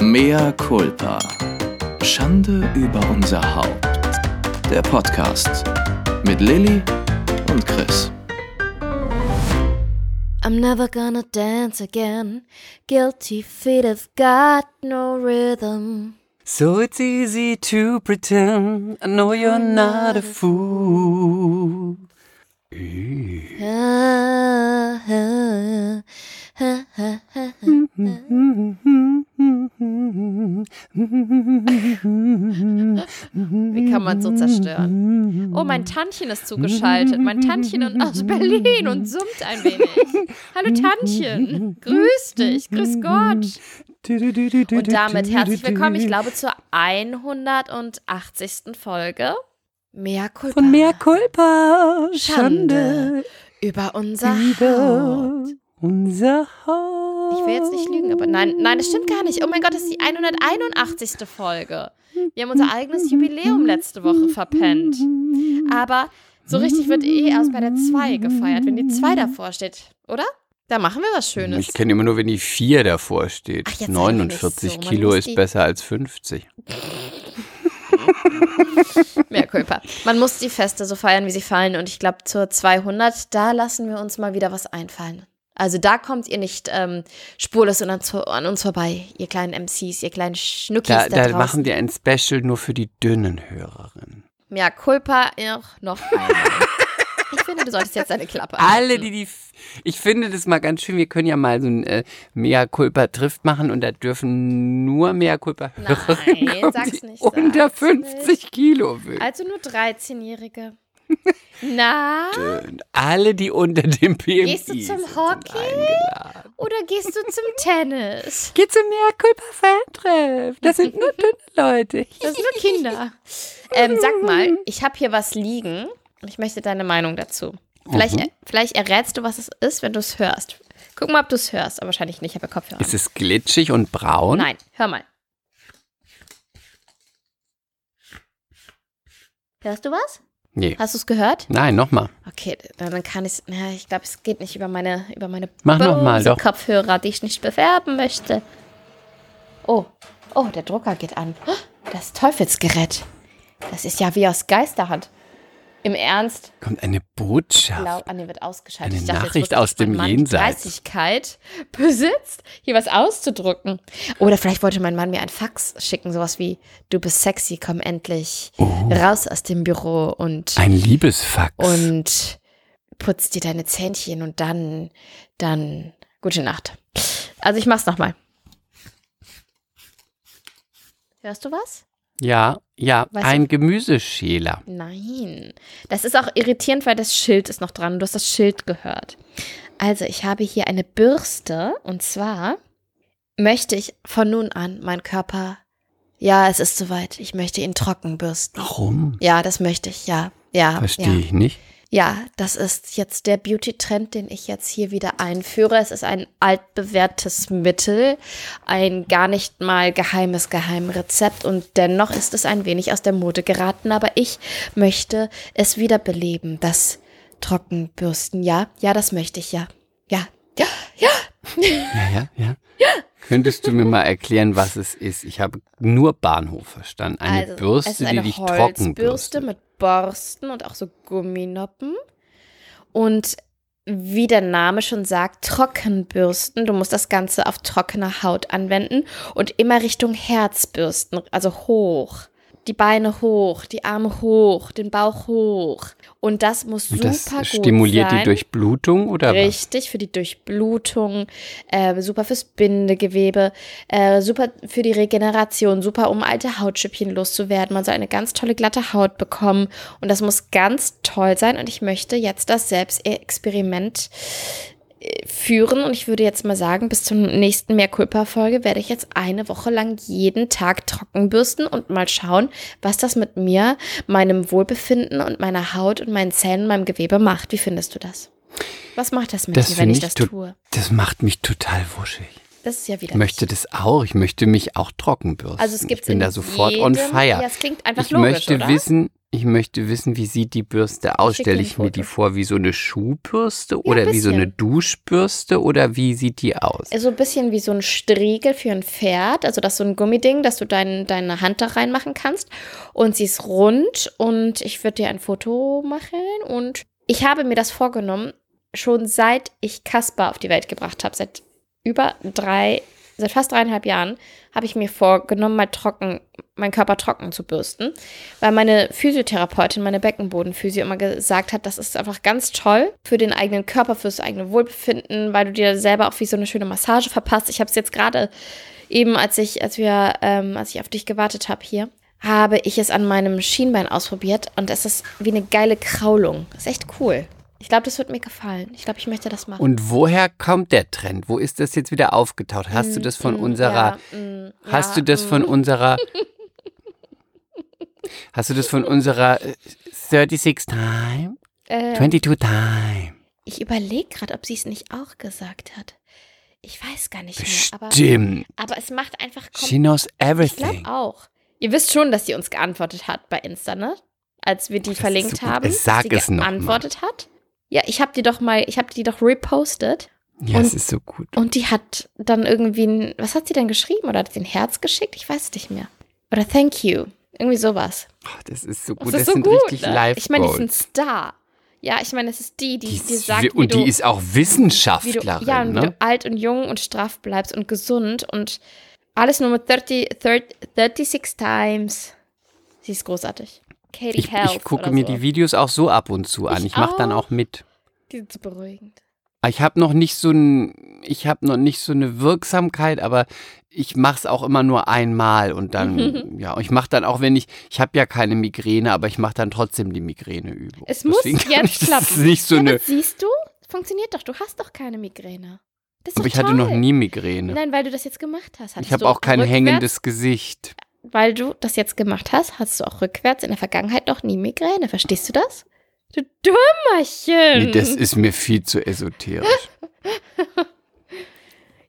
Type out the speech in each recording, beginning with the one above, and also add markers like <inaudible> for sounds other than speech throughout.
Mea culpa. Schande über unser Haupt. Der Podcast mit Lilly und Chris. I'm never gonna dance again. Guilty feet have got no rhythm. So it's easy to pretend I know you're not a fool. <laughs> Ah, ah, ah, ah, ah, Wie kann man so zerstören? Oh, mein Tantchen ist zugeschaltet. Mein Tantchen und aus Berlin und summt ein wenig. Hallo Tantchen. Grüß dich. Grüß Gott. Und damit herzlich willkommen, ich glaube, zur 180. Folge. Mehr Culpa. Von mehr Culpa. Schande über unser über Haut. Unser Haus. Ich will jetzt nicht lügen, aber nein, nein, das stimmt gar nicht. Oh mein Gott, das ist die 181. Folge. Wir haben unser eigenes Jubiläum letzte Woche verpennt. Aber so richtig wird eh erst bei der 2 gefeiert, wenn die 2 davor steht, oder? Da machen wir was Schönes. Ich kenne immer nur, wenn die 4 davor steht. Ach, jetzt sei doch 49 nicht so. Kilo ist besser als 50. <laughs> Mehr Culpa. Man muss die Feste so feiern, wie sie fallen. Und ich glaube, zur 200, da lassen wir uns mal wieder was einfallen. Also da kommt ihr nicht ähm, spurlos an uns, an uns vorbei, ihr kleinen MCs, ihr kleinen Schnuckis Da, da, da machen wir ein Special nur für die dünnen Hörerinnen. Mehr Culpa auch noch einmal. <laughs> ich finde, du solltest jetzt deine Klappe Alle, halten. die die. F- Ich finde das mal ganz schön. Wir können ja mal so ein äh, Mea Culpa trifft machen und da dürfen nur Mea Culpa Hörerinnen Nein, kommen, sag's die nicht, unter sag's 50 nicht. Kilo wiegen. Also nur 13-Jährige. <laughs> Na, Alle, die unter dem BMI Gehst du zum sind, Hockey? sind oder gehst du zum <laughs> Tennis? Geh zum Mea Culpa Fan-Treff. Das sind nur <laughs> dünne Leute. Das sind nur Kinder. Ähm, sag mal, ich habe hier was liegen und ich möchte deine Meinung dazu. Vielleicht, Mhm. vielleicht errätst du, was es ist, wenn du es hörst. Guck mal, ob du es hörst, aber wahrscheinlich nicht. Ich habe ja Kopfhörer. Ist es glitschig und braun? Nein, hör mal. Hörst du was? Nee. Hast du es gehört? Nein, nochmal. Okay, dann kann ich es. Ich glaube, es geht nicht über meine, über meine Mach noch mal, doch. Kopfhörer, die ich nicht bewerben möchte. Oh, oh, der Drucker geht an. Das Teufelsgerät. Das ist ja wie aus Geisterhand. Im Ernst, Kommt eine Botschaft. glaub, Anni wird ausgeschaltet. Eine dachte, Nachricht aus dem Mann Jenseits. Dreistigkeit <laughs> besitzt, hier was auszudrucken. Oder vielleicht wollte mein Mann mir ein Fax schicken, sowas wie: Du bist sexy, komm endlich raus aus dem Büro und Oh. Ein Liebesfax. und putzt dir deine Zähnchen und dann, dann, gute Nacht. Also ich mach's nochmal. Hörst du was? Ja, ja, Weißt ein Gemüseschäler. Nein. Das ist auch irritierend, weil das Schild ist noch dran. Du hast das Schild gehört. Also ich habe hier eine Bürste und zwar möchte ich von nun an meinen Körper, ja, es ist soweit, ich möchte ihn trocken bürsten. Warum? Ja, das möchte ich, ja. Ja, Verstehe ja. ich nicht. Ja, das ist jetzt der Beauty-Trend, den ich jetzt hier wieder einführe. Es ist ein altbewährtes Mittel, ein gar nicht mal geheimes Geheimrezept und dennoch ist es ein wenig aus der Mode geraten. Aber ich möchte es wiederbeleben, das Trockenbürsten. Ja, ja, das möchte ich, ja. Ja, ja, ja. Ja, ja, ja. Könntest du mir mal erklären, was es ist? Ich habe nur Bahnhof verstanden. Eine Also, Bürste, eine die dich trocken bürstet. mit Borsten und auch so Gumminoppen. Und wie der Name schon sagt, Trockenbürsten. Du musst das Ganze auf trockene Haut anwenden und immer Richtung Herz bürsten, also hoch. Die Beine hoch, die Arme hoch, den Bauch hoch. Und das muss super das gut stimuliert sein. die Durchblutung oder was? Richtig, für die Durchblutung, äh, super fürs Bindegewebe, äh, super für die Regeneration, super um alte Hautschüppchen loszuwerden. Man soll eine ganz tolle glatte Haut bekommen und das muss ganz toll sein. Und ich möchte jetzt das Selbstexperiment führen und ich würde jetzt mal sagen, bis zur nächsten Mehrkulpa-Folge werde ich jetzt eine Woche lang jeden Tag trocken bürsten und mal schauen, was das mit mir, meinem Wohlbefinden und meiner Haut und meinen Zellen, meinem Gewebe macht. Wie findest du das? Was macht das mit Das dir, wenn ich das tue? Das macht mich total wuschig. Das ist ja wieder. Ich möchte das auch. Ich möchte mich auch trocken bürsten. Also es gibt ich bin in da sofort on jedem- fire. Ja, es klingt einfach ich logisch, möchte oder? wissen, Ich möchte wissen, wie sieht die Bürste aus? Stelle ich mir die vor wie so eine Schuhbürste oder wie so eine Duschbürste oder wie sieht die aus? So ein bisschen wie so ein Striegel für ein Pferd. Also das ist so ein Gummiding, dass du dein, deine Hand da reinmachen kannst. Und sie ist rund und ich würde dir ein Foto machen. Und ich habe mir das vorgenommen, schon seit ich Kasper auf die Welt gebracht habe, seit über drei, seit fast dreieinhalb Jahren, habe ich mir vorgenommen, mal trocken, meinen Körper trocken zu bürsten. Weil meine Physiotherapeutin, meine Beckenbodenphysio immer gesagt hat, das ist einfach ganz toll für den eigenen Körper, fürs eigene Wohlbefinden, weil du dir selber auch wie so eine schöne Massage verpasst. Ich habe es jetzt gerade eben, als ich, als wir, ähm, als ich auf dich gewartet habe hier, habe ich es an meinem Schienbein ausprobiert und es ist wie eine geile Kraulung. Ist echt cool. Ich glaube, das wird mir gefallen. Ich glaube, ich möchte das machen. Und woher kommt der Trend? Wo ist das jetzt wieder aufgetaucht? Hast du das von Mm, unserer, ja, mm, hast ja, du das mm. von unserer, <laughs> hast du das von unserer äh, 36 Time? Äh, 22 Time? ich überlege gerade, ob sie es nicht auch gesagt hat. Ich weiß gar nicht mehr. Aber, Bestimmt. aber es macht einfach She knows Ich everything. glaube auch. Ihr wisst schon, dass sie uns geantwortet hat bei Insta, ne? Als wir die Das verlinkt haben. Sag dass sie es noch mal. geantwortet hat. Ja, ich habe die doch mal, ich habe die doch repostet Ja, Und- es ist so gut. und die hat dann irgendwie ein, was hat sie denn geschrieben? Oder hat sie ein Herz geschickt? Ich weiß es nicht mehr. Oder thank you. Irgendwie sowas. Oh, das ist so Das gut. ist Das, so sind gut. richtig ne? live Ich meine, die ist ein. Star. Ja, ich meine, es ist die, die Die ist sagt, wie und du, die ist auch wie du, Wissenschaftlerin, ja, und wie ne? du alt und jung und straff bleibst und gesund und alles nur mit 30, 30, 36 times. Sie ist großartig. Katie Ich, Health ich gucke mir so. die Videos auch so ab und zu an. Ich Ich mache dann auch. mit. Die sind so beruhigend. Ich habe noch nicht so ein, ich habe noch nicht so eine Wirksamkeit, aber ich mache es auch immer nur einmal und dann, <laughs> ja, und ich mache dann auch, wenn ich, ich habe ja keine Migräne, aber ich mache dann trotzdem die Migräneübung. Es muss Deswegen jetzt ich, das klappen. ist nicht so ja, eine, siehst du? Funktioniert doch. Du hast doch keine Migräne. Das ist aber ich hatte toll. noch nie Migräne. Nein, weil du das jetzt gemacht hast. Hattest Ich habe auch kein rückwärts- hängendes Gesicht. Weil du das jetzt gemacht hast, hast du auch rückwärts in der Vergangenheit noch nie Migräne. Verstehst du das? Du Dummerchen. Nee, das ist mir viel zu esoterisch. <laughs>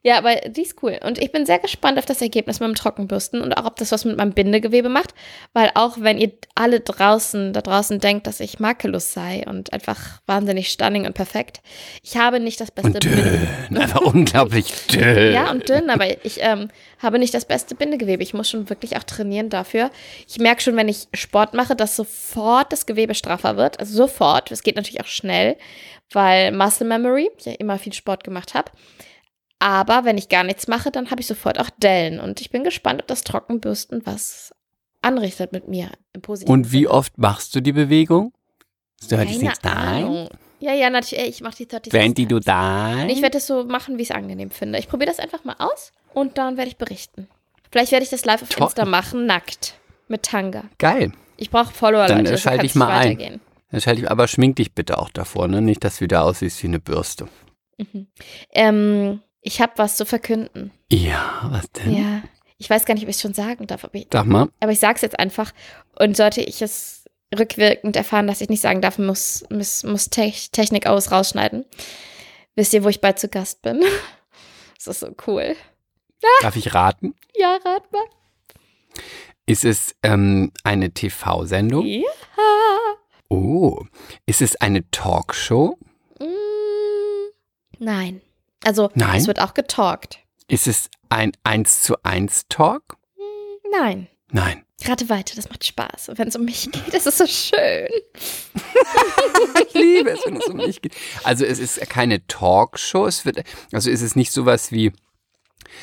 Ja, aber die ist cool. Und ich bin sehr gespannt auf das Ergebnis mit dem Trockenbürsten und auch, ob das was mit meinem Bindegewebe macht. Weil auch wenn ihr alle draußen, da draußen denkt, dass ich makellos sei und einfach wahnsinnig stunning und perfekt, ich habe nicht das beste Und Bindegewebe. dünn, <laughs> einfach unglaublich dünn. Ja, und dünn, aber ich ähm, habe nicht das beste Bindegewebe. Ich muss schon wirklich auch trainieren dafür. Ich merke schon, wenn ich Sport mache, dass sofort das Gewebe straffer wird. Also sofort. Es geht natürlich auch schnell, weil Muscle Memory, ich ja immer viel Sport gemacht habe. Aber wenn ich gar nichts mache, dann habe ich sofort auch Dellen. Und ich bin gespannt, ob das Trockenbürsten was anrichtet mit mir. Und wie oft machst du die Bewegung? Keine 36 Time? Ahnung. Ja, ja, natürlich. Ich mache die 30 22 Times. Time? Ich werde es so machen, wie ich es angenehm finde. Ich probiere das einfach mal aus und dann werde ich berichten. Vielleicht werde ich das live auf Toll. Insta machen, nackt. Mit Tanga. Geil. Ich brauche Follower, Dann, Leute. so schalte ich mal ein. Dann schalte ich, aber schmink dich bitte auch davor, ne? Nicht, dass du wieder aussiehst wie eine Bürste. Mhm. Ähm, ich habe was zu verkünden. Ja, was denn? Ja. Ich weiß gar nicht, ob ich es schon sagen darf, aber ich, Sag mal. aber ich sage es jetzt einfach. Und sollte ich es rückwirkend erfahren, dass ich nicht sagen darf, muss, muss, muss Te Technik aus rausschneiden. Wisst ihr, wo ich bald zu Gast bin? <laughs> Das ist so cool. Darf ich raten? Ja, rat mal. Ist es ähm, eine TV-Sendung? Ja. Oh. Ist es eine Talkshow? Mm, nein. Also, Nein? es wird auch getalkt. Ist es ein 1 zu 1 Talk? Nein. Nein. Rate weiter, das macht Spaß. Und wenn es um mich geht, ist es so schön. <laughs> Ich liebe es, wenn es um mich geht. Also es ist keine Talkshow, es wird, also ist es nicht sowas wie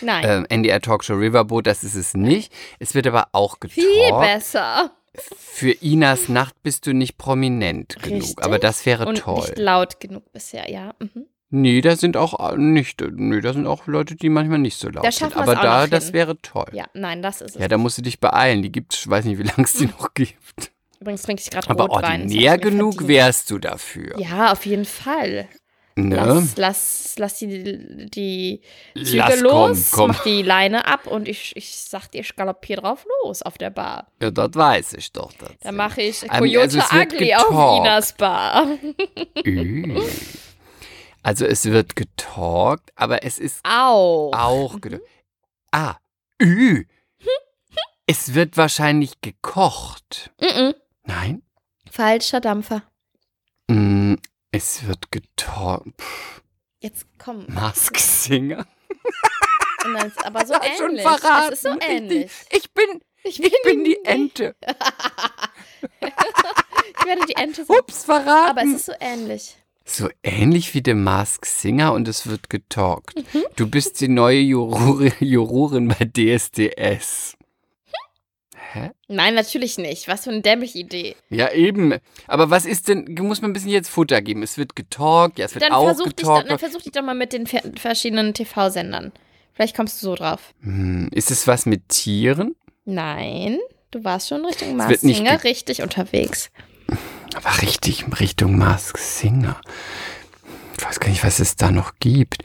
Nein. ähm, NDR Talkshow Riverboat, das ist es nicht. Es wird aber auch getalkt. Viel besser. Für Inas Nacht bist du nicht prominent genug, Richtig. aber das wäre Und toll. nicht laut genug bisher, ja. Mhm. Nee, da sind auch äh, nicht, nee, da sind auch Leute, die manchmal nicht so laut Da sind. Aber da, das hin. wäre toll. Ja, nein, das ist es. Ja, da musst du dich beeilen. Die gibt's, ich weiß nicht, wie lange es die noch gibt. Übrigens trinke ich gerade Aber Rotwein. hab ordinär genug wärst du dafür. Ja, auf jeden Fall. ne? Lass, lass, lass die, die Züge Lass, los, komm, komm. mach die Leine ab und ich, ich sag dir, ich galoppiere drauf los auf der Bar. Ja, das weiß ich doch. Das Da mache ich Ähm, Coyote also es Ugly auf. Inas Bar. Ü. Also es wird getalkt, aber es ist Au. auch ge Ah, Ü. Es wird wahrscheinlich gekocht. Mhm. Nein? Falscher Dampfer. Mm, es wird getorben. Jetzt komm. Mask Singer. Aber so <laughs> Schon ähnlich. verraten. Es ist so ähnlich. Ich bin, Ich ich bin die Ente. <laughs> Ich werde die Ente sein. Ups, verraten. Aber es ist so ähnlich. So ähnlich wie der Mask Singer und es wird getalkt. Mhm. Du bist die neue Juror <laughs> Jurorin bei DSDS. Hä? Nein, natürlich nicht. Was für eine dämliche Idee. Ja, eben. Aber was ist denn, muss man ein bisschen jetzt Futter geben? Es wird getalkt, ja, es wird Dann auch versuch, dich, dann, getalkt. versuch dich doch mal mit den ver- verschiedenen TV-Sendern. Vielleicht kommst du so drauf. Hm, ist es was mit Tieren? Nein, du warst schon Richtung nicht Singer ge- richtig unterwegs. Aber richtig Richtung Mask Singer. Ich weiß gar nicht, was es da noch gibt.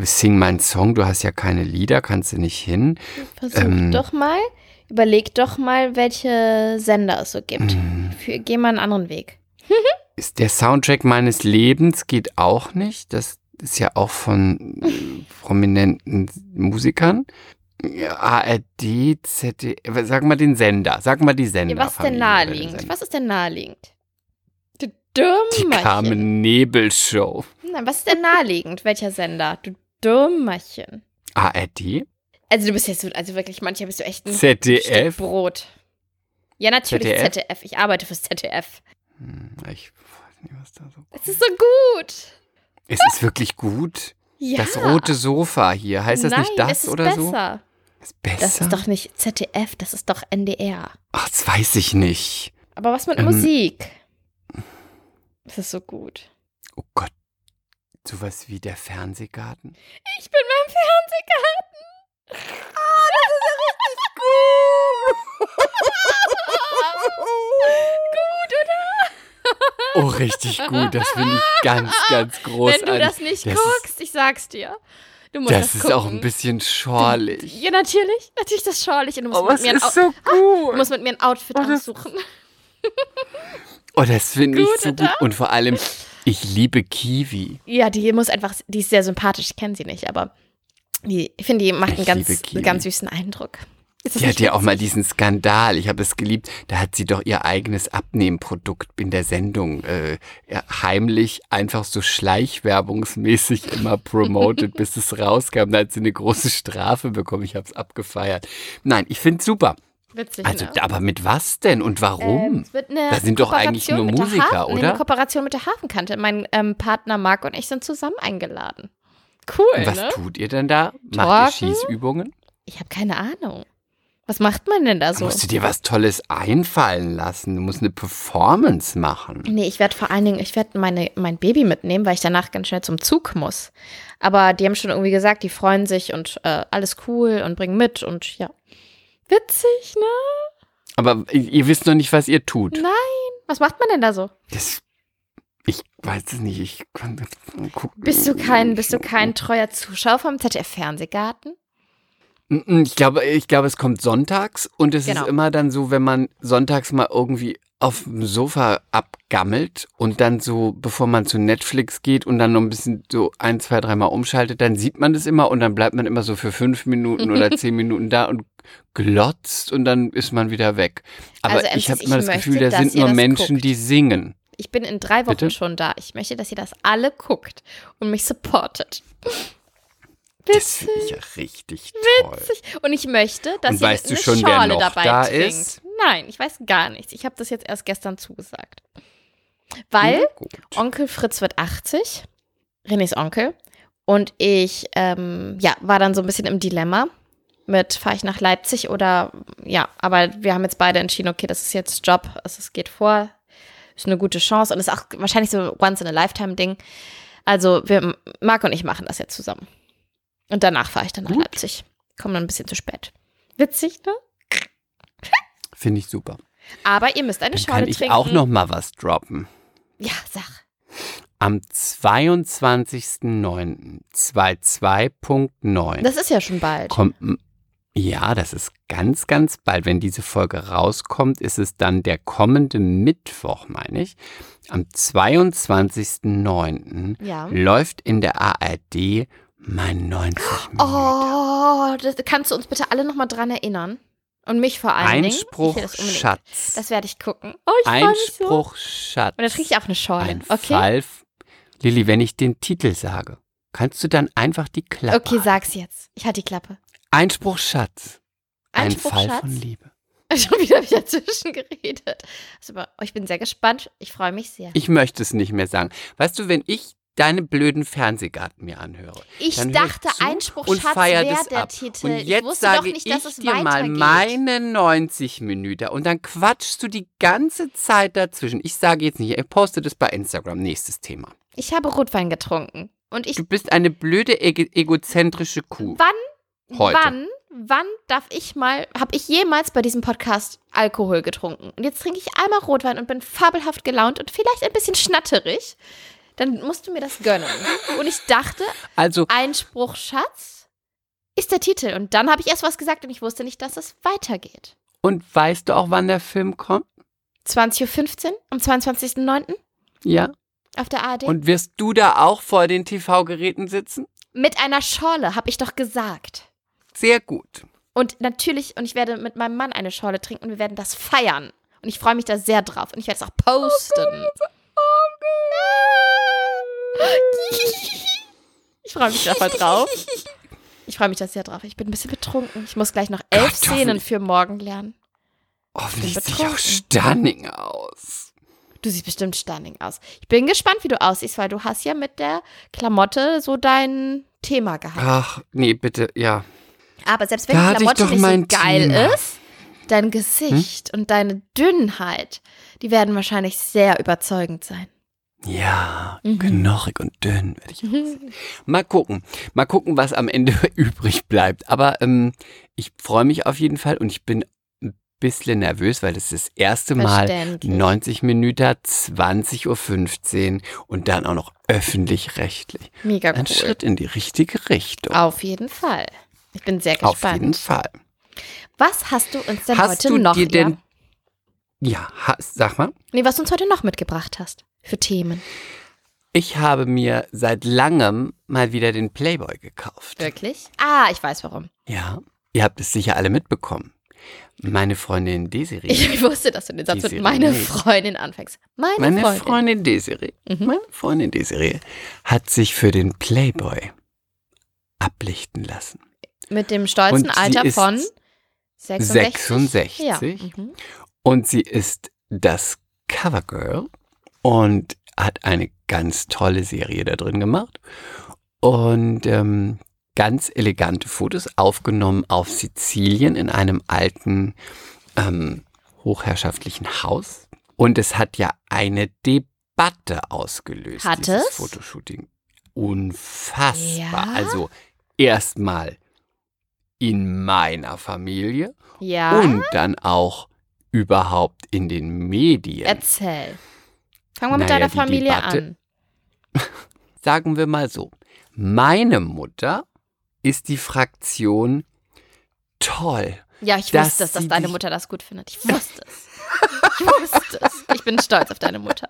Sing meinen Song, du hast ja keine Lieder, kannst du nicht hin. Versuch Ähm. doch mal, überleg doch mal, welche Sender es so gibt. Mhm. Für, geh mal einen anderen Weg. <laughs> Ist der Soundtrack meines Lebens geht auch nicht. Das ist ja auch von <laughs> prominenten Musikern. Ja, ARD, ZDF, sag mal den Sender, sag mal die Sender. Ja, was ist denn naheliegend? Was ist denn naheliegend? Du Die Dummerchen. Carmen Nebel Show. Nein, was ist denn naheliegend? Welcher Sender? Du Dummerchen. ARD, Also du bist jetzt, so- also wirklich, manchmal bist du echt ein Stück ZDF. Brot. Ja, natürlich ZDF? ZDF. Ich arbeite fürs ZDF. Hm, Ich weiß nicht, was da so. Es ist so gut. Es ist wirklich gut. Ja. Das rote Sofa hier, heißt das Nein, nicht das es ist oder so? Ist besser? Das ist doch nicht ZDF, das ist doch NDR. Ach, das weiß ich nicht. Aber was mit Ähm. Musik? Das ist so gut. Oh Gott. Sowas wie der Fernsehgarten. Ich bin beim Fernsehgarten. Ah, das ist ja richtig Gut, <laughs> oder? Oh, richtig gut. Das finde ich ganz, ganz großartig. Wenn du das nicht Das guckst, ich sag's dir. Du musst Das das, ist gucken. auch ein bisschen schorlig. Ja, natürlich. Natürlich das schorlich. Und du musst, Aber mit mir, ein ist so <laughs> du gut. musst mit mir ein Outfit Oh, aussuchen. <laughs> Oh, das finde ich so gut. Und vor allem, ich liebe Kiwi. Ja, die muss einfach, die ist sehr sympathisch. Ich kenne sie nicht, aber die, ich finde, die macht einen Ich ganz, ganz süßen Eindruck. Die hat ja auch mal diesen Skandal. Ich habe es geliebt. Da hat sie doch ihr eigenes Abnehmprodukt in der Sendung äh, heimlich, einfach so schleichwerbungsmäßig immer promoted, <laughs> bis es rauskam. Da hat sie eine große Strafe bekommen. Ich habe es abgefeiert. Nein, ich finde es super. Witzig, Also, ne? aber mit was denn und warum? Ähm, Da sind doch eigentlich nur Musiker, Hafen, oder? Eine Kooperation mit der Hafenkante. Mein ähm, Partner Marc und ich sind zusammen eingeladen. Cool, und was ne? tut ihr denn da? Macht ihr? Schießübungen? Ich habe keine Ahnung. Was macht man denn da so? musst du dir was Tolles einfallen lassen. Du musst eine Performance machen. Nee, ich werde vor allen Dingen, ich werde meine mein Baby mitnehmen, weil ich danach ganz schnell zum Zug muss. Aber die haben schon irgendwie gesagt, die freuen sich und äh, alles cool und bringen mit und ja. Witzig, ne? Aber ihr wisst noch nicht, was ihr tut. Nein. Was macht man denn da so? Das, ich weiß es nicht. Ich kann gucken. Bist du kein, bist du kein treuer Zuschauer vom ZDF-Fernsehgarten? Mm, Ich glaube, ich glaube, es kommt sonntags und es Genau. ist immer dann so, wenn man sonntags mal irgendwie auf dem Sofa abgammelt und dann so, bevor man zu Netflix geht und dann noch ein bisschen so ein, zwei, dreimal umschaltet, dann sieht man das immer und dann bleibt man immer so für fünf Minuten oder <laughs> zehn Minuten da und glotzt und dann ist man wieder weg. Aber Also, ich habe immer das möchte, Gefühl, da sind nur Menschen, guckt. die singen. Ich bin in drei Wochen Bitte? schon da. Ich möchte, dass ihr das alle guckt und mich supportet. Das finde ich ja richtig toll. Witzig. Und ich möchte, dass Und weißt du eine schon, wer Schorle noch dabei da trinkt. ist? Nein, ich weiß gar nichts. Ich habe das jetzt erst gestern zugesagt. Weil. Onkel Fritz wird 80, Renés Onkel. Und ich, ähm, ja, war dann so ein bisschen im Dilemma mit, fahre ich nach Leipzig oder, ja, aber wir haben jetzt beide entschieden, okay, das ist jetzt Job, also es geht vor, ist eine gute Chance und ist auch wahrscheinlich so once in a lifetime Ding. Also, wir, Marc und ich machen das jetzt zusammen. Und danach fahre ich dann nach Gut. Leipzig. Komme dann ein bisschen zu spät. Witzig, ne? Finde ich super. Aber ihr müsst eine Dann Schorle kann ich trinken. auch noch mal was droppen. Ja, sag. Am 22.09.22.9 Das ist ja schon bald. kommt, ja, das ist ganz, ganz bald. Wenn diese Folge rauskommt, ist es dann der kommende Mittwoch, meine ich. Am 22.09. Ja. läuft in der ARD mein 90 Minuten. Oh, das, kannst du uns bitte alle nochmal dran erinnern? Und mich vor allen Einspruch das. Schatz. Das werde ich gucken. Oh, ich mich so. Einspruch Schatz. Und dann kriege ich auch eine Schorle. Ein Okay. Fall. Lilly, wenn ich den Titel sage, kannst du dann einfach die Klappe. Okay, sag's jetzt. Ich hatte die Klappe. Einspruch Schatz. Einspruch, Ein Fall Schatz. von Liebe. <laughs> Schon wieder wieder dazwischen geredet. Also, oh, ich bin sehr gespannt. Ich freue mich sehr. Ich möchte es nicht mehr sagen. Weißt du, wenn ich deine blöden Fernsehgarten mir anhöre, Ich dann ich dachte, zu Einspruch und Schatz feier wäre der ab. Titel. Und jetzt ich wusste sage doch nicht, dass ich es dir mal meine 90 Minuten und dann quatschst du die ganze Zeit dazwischen. Ich sage jetzt nicht, ich poste das bei Instagram. Nächstes Thema. Ich habe Rotwein getrunken. Und ich Du bist eine blöde, ego egozentrische Kuh. Wann, Heute. wann, wann darf ich mal, habe ich jemals bei diesem Podcast Alkohol getrunken? Und jetzt trinke ich einmal Rotwein und bin fabelhaft gelaunt und vielleicht ein bisschen schnatterig. Dann musst du mir das gönnen. Und ich dachte, Also, Einspruch Schatz ist der Titel. Und dann habe ich erst was gesagt und ich wusste nicht, dass es weitergeht. und weißt du auch, wann der Film kommt? 20.15 Uhr am 22.09. Ja. auf der ARD. Und wirst du da auch vor den TV-Geräten sitzen? Mit einer Schorle, habe ich doch gesagt. Sehr gut. Und natürlich, und ich werde mit meinem Mann eine Schorle trinken und wir werden das feiern. Und ich freue mich da sehr drauf. Und ich werde es auch posten. <laughs> Ich freue mich da voll drauf. Ich freue mich da sehr drauf. Ich bin ein bisschen betrunken. Ich muss gleich noch elf Gott, Szenen für morgen lernen. Hoffentlich bin sehe ich auch stunning aus. Du siehst bestimmt stunning aus. Ich bin gespannt, wie du aussiehst, weil du hast ja mit der Klamotte so dein Thema gehabt. Ach, nee, bitte, ja. Aber selbst wenn Da die Klamotte nicht so geil Thema. ist, dein Gesicht und deine Dünnheit, die werden wahrscheinlich sehr überzeugend sein. Ja, Mhm. knochig und dünn werde ich aussehen. Mal gucken. Mal gucken, was am Ende <laughs> übrig bleibt. Aber ähm, ich freue mich auf jeden Fall und ich bin ein bisschen nervös, weil das ist das erste Mal Verständlich. 90 Minuten, 20.15 Uhr und dann auch noch öffentlich-rechtlich. Mega Ein cool. Schritt in die richtige Richtung. Auf jeden Fall. Ich bin sehr Auf gespannt. jeden Fall. Was hast du uns denn Hast heute du noch? dir denn. ja? Ja, sag mal. Nee, was du uns heute noch mitgebracht hast für Themen. Ich habe mir seit langem mal wieder den Playboy gekauft. Wirklich? Ah, ich weiß warum. Ja, ihr habt es sicher alle mitbekommen. Meine Freundin Desiree. <laughs> Ich wusste, dass du den Satz mit Desiree. meine Freundin anfängst. Meine, meine Freundin. Freundin, Desiree. Mhm. Meine Freundin Desiree hat sich für den Playboy ablichten lassen. Mit dem stolzen Und Alter von 66. 66. Ja. Mhm. Und sie ist das Covergirl und hat eine ganz tolle Serie da drin gemacht. Und ähm, ganz elegante Fotos aufgenommen auf Sizilien in einem alten ähm, hochherrschaftlichen Haus. Und es hat ja eine Debatte ausgelöst, Hat dieses es? Fotoshooting. Unfassbar. Ja? Also erstmal in meiner Familie Ja. und dann auch überhaupt in den Medien. Erzähl. Fangen wir mit Naja, deiner die Familie Debatte- an. <laughs> Sagen wir mal so, meine Mutter ist die Fraktion toll. Ja, ich dass wusste es, dass deine Mutter das gut findet. Ich <laughs> wusste es. Ich wusste es. Ich bin stolz auf deine Mutter.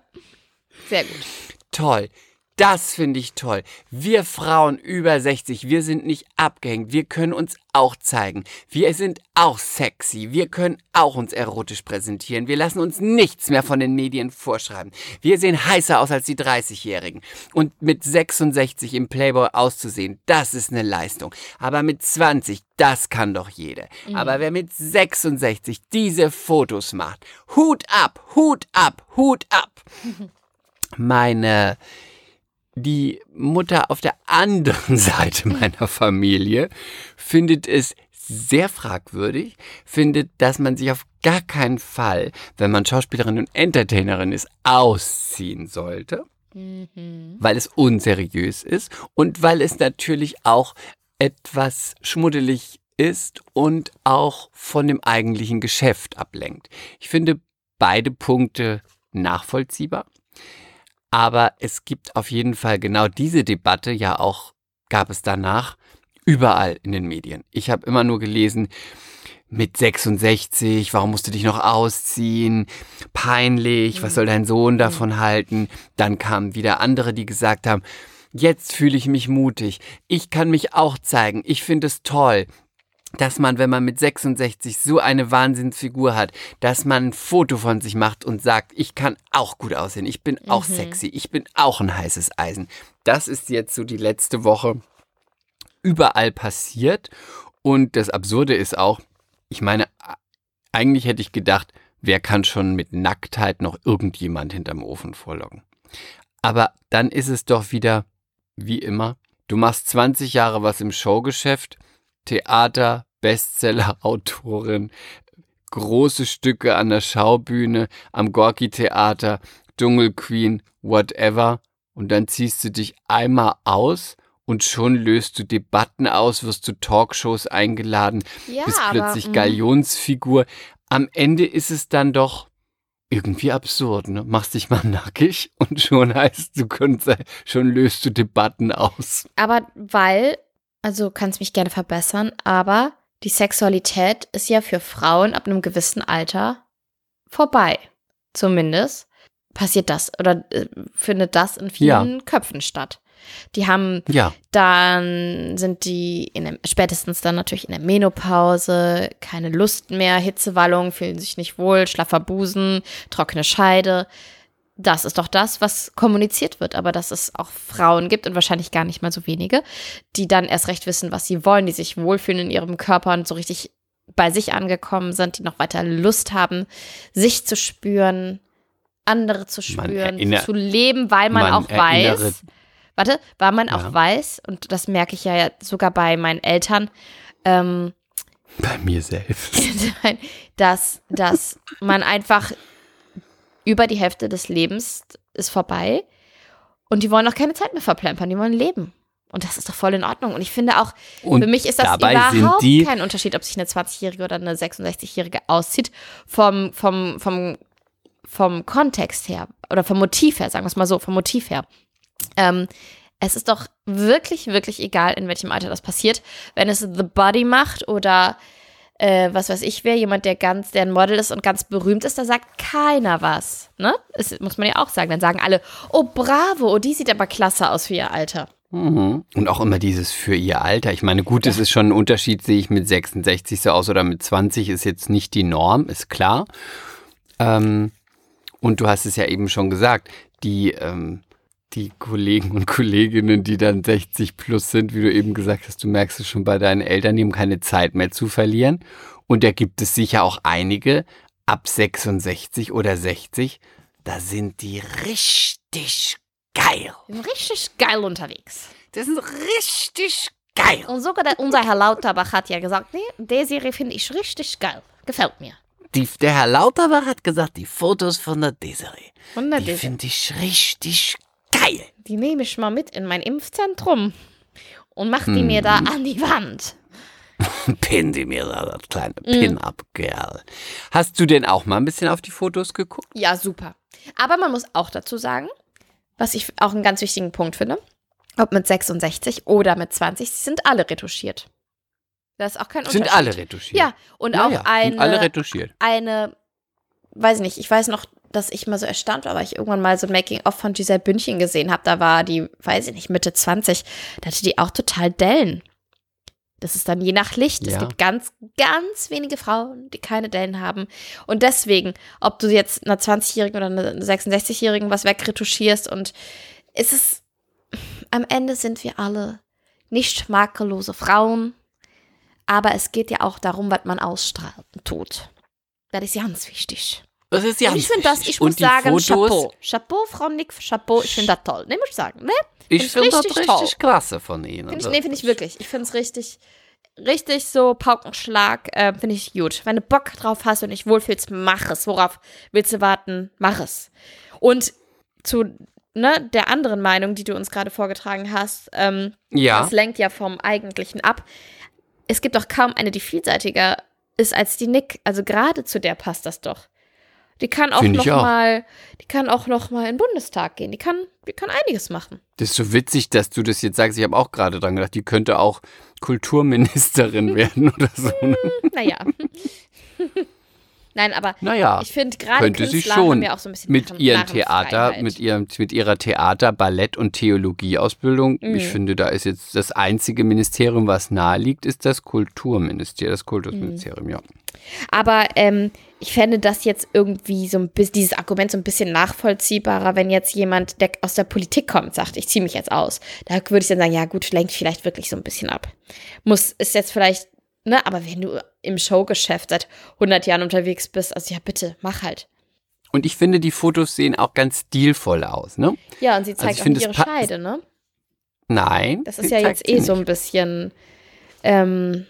Sehr gut. Toll. Das finde ich toll. Wir Frauen über 60, wir sind nicht abgehängt. Wir können uns auch zeigen. Wir sind auch sexy. Wir können auch uns erotisch präsentieren. Wir lassen uns nichts mehr von den Medien vorschreiben. Wir sehen heißer aus als die 30-Jährigen. Und mit 66 im Playboy auszusehen, das ist eine Leistung. Aber mit 20, das kann doch jede. Aber wer mit 66 diese Fotos macht, Hut ab, Hut ab, Hut ab. <laughs> Meine die Mutter auf der anderen <laughs> Seite meiner Familie findet es sehr fragwürdig, findet, dass man sich auf gar keinen Fall, wenn man Schauspielerin und Entertainerin ist, ausziehen sollte, weil es unseriös ist und weil es natürlich auch etwas schmuddelig ist und auch von dem eigentlichen Geschäft ablenkt. Ich finde beide Punkte nachvollziehbar. Aber es gibt auf jeden Fall genau diese Debatte ja auch, gab es danach überall in den Medien. Ich habe immer nur gelesen, mit 66, warum musst du dich noch ausziehen? Peinlich, was soll dein Sohn davon halten? Dann kamen wieder andere, die gesagt haben, jetzt fühle ich mich mutig, ich kann mich auch zeigen, ich finde es toll. Dass man, wenn man mit 66 so eine Wahnsinnsfigur hat, dass man ein Foto von sich macht und sagt, ich kann auch gut aussehen, ich bin auch Mhm. sexy, ich bin auch ein heißes Eisen. Das ist jetzt so die letzte Woche überall passiert. Und das Absurde ist auch, ich meine, eigentlich hätte ich gedacht, wer kann schon mit Nacktheit noch irgendjemand hinterm Ofen vorlocken? Aber dann ist es doch wieder, wie immer, du machst 20 Jahre was im Showgeschäft, Theater, Bestseller-Autorin, große Stücke an der Schaubühne, am Gorki-Theater, Dschungelqueen, whatever. Und dann ziehst du dich einmal aus und schon löst du Debatten aus, wirst zu Talkshows eingeladen, Ja, bist aber, plötzlich mm, Galionsfigur. Am Ende ist es dann doch irgendwie absurd, ne? Machst dich mal <laughs> nackig und schon heißt du kannst, schon löst du Debatten aus. Aber weil, also kannst mich gerne verbessern, aber die Sexualität ist ja für Frauen ab einem gewissen Alter vorbei. Zumindest passiert das oder äh, findet das in vielen Köpfen statt. Die haben Ja, dann sind die in der, spätestens dann natürlich in der Menopause, keine Lust mehr, Hitzewallung, fühlen sich nicht wohl, schlaffer Busen, trockene Scheide. Das ist doch das, was kommuniziert wird, aber dass es auch Frauen gibt und wahrscheinlich gar nicht mal so wenige, die dann erst recht wissen, was sie wollen, die sich wohlfühlen in ihrem Körper und so richtig bei sich angekommen sind, die noch weiter Lust haben, sich zu spüren, andere zu spüren, zu leben, weil man, man auch weiß, warte, weil man auch Ja. weiß, und das merke ich ja sogar bei meinen Eltern, ähm, bei mir selbst. <laughs> dass, dass man einfach über die Hälfte des Lebens ist vorbei und die wollen auch keine Zeit mehr verplempern, die wollen leben. Und das ist doch voll in Ordnung. Und ich finde auch, Und für mich ist das überhaupt kein Unterschied, ob sich eine 20-Jährige oder eine 66-Jährige auszieht, vom, vom, vom, vom Kontext her oder vom Motiv her, sagen wir es mal so, vom Motiv her. Ähm, es ist doch wirklich, wirklich egal, in welchem Alter das passiert. Wenn es The Body macht oder äh, was weiß ich wer, jemand, der ganz, der ein Model ist und ganz berühmt ist, da sagt keiner was. Ne? Das muss man ja auch sagen. Dann sagen alle, oh bravo, oh, die sieht aber klasse aus für ihr Alter. Mhm. Und auch immer dieses für ihr Alter. Ich meine, gut, es ist schon ein Unterschied, sehe ich mit 66 so aus oder mit 20 ist jetzt nicht die Norm, ist klar. Ähm, und du hast es ja eben schon gesagt, die, ähm, die Kollegen und Kolleginnen, die dann 60 plus sind, wie du eben gesagt hast, du merkst es schon bei deinen Eltern, die haben keine Zeit mehr zu verlieren. Und da gibt es sicher auch einige ab 66 oder 60, da sind die richtig geil. Sind richtig geil unterwegs. Das ist richtig geil. Und sogar der, unser Herr Lauterbach hat ja gesagt, nee, der Serie finde ich richtig geil. Gefällt mir. Die, der Herr Lauterbach hat gesagt, die Fotos von der Desiree, Und der die finde ich richtig geil. die nehme ich mal mit in mein Impfzentrum und mach die mir da an die Wand. <laughs> Pin die mir da, das kleine Pin-Up-Girl. Hast du denn auch mal ein bisschen auf die Fotos geguckt? Ja, super. Aber man muss auch dazu sagen, was ich auch einen ganz wichtigen Punkt finde, ob mit 66 oder mit 20, sie sind alle retuschiert. Das ist auch kein Sind Unterschied. alle retuschiert? Ja, und Ja, auch ja, sind eine, alle retuschiert. eine, weiß nicht, ich weiß noch, dass ich mal so erstaunt war, weil ich irgendwann mal so ein Making-of von Giselle Bündchen gesehen habe. Da war die, weiß ich nicht, Mitte 20. Da hatte die auch total Dellen. Das ist dann je nach Licht. Es Ja. gibt ganz, ganz wenige Frauen, die keine Dellen haben. Und deswegen, ob du jetzt einer 20-Jährigen oder einer 66-Jährigen was wegretuschierst und es ist, am Ende sind wir alle nicht makellose Frauen. Aber es geht ja auch darum, was man ausstrahlt und tut. Das ist ganz wichtig. Das ist ja ich finde das, ich muss sagen, Fotos, Chapeau. Chapeau, Frau Nick, Chapeau, ich finde das toll. Ne, muss ich sagen, ne? Ich Find finde das richtig richtig toll. klasse von Ihnen. Find ich, nee, finde ich wirklich. Ich finde es richtig, richtig so Paukenschlag, äh, finde ich gut. Wenn du Bock drauf hast und dich wohlfühlst, mach es. Worauf willst du warten? Mach es. Und zu ne, der anderen Meinung, die du uns gerade vorgetragen hast, ähm, Ja, das lenkt ja vom Eigentlichen ab. Es gibt doch kaum eine, die vielseitiger ist als die Nick. Also gerade zu der passt das doch. Die kann auch Find noch ich auch. mal, die kann auch noch mal in den Bundestag gehen. Die kann, die kann einiges machen. das ist so witzig, dass du das jetzt sagst. Ich habe auch gerade dran gedacht, die könnte auch Kulturministerin <laughs> werden oder so. ne? Naja. <laughs> Nein, aber Naja, ich finde gerade könnte sie Künstler schon haben ja auch so ein bisschen mit ihrem Theater, mit ihrem, mit ihrer Theater, Ballett und Theologieausbildung. Mhm. Ich finde, da ist jetzt das einzige Ministerium, was nahe liegt, ist das Kulturministerium, das Kultusministerium, ja. Aber ähm, ich fände das jetzt irgendwie so ein bisschen, dieses Argument so ein bisschen nachvollziehbarer, wenn jetzt jemand, der aus der Politik kommt, sagt, ich ziehe mich jetzt aus. Da würde ich dann sagen, ja gut, lenkt vielleicht wirklich so ein bisschen ab. Muss, ist jetzt vielleicht, ne, aber wenn du im Showgeschäft seit 100 Jahren unterwegs bist, also ja bitte, mach halt. Und ich finde, die Fotos sehen auch ganz stilvoll aus, ne? Ja, und sie Also zeigt ich auch ihre Scheide, ne? Nein. Das ist ja jetzt eh so nicht. ein bisschen, ähm,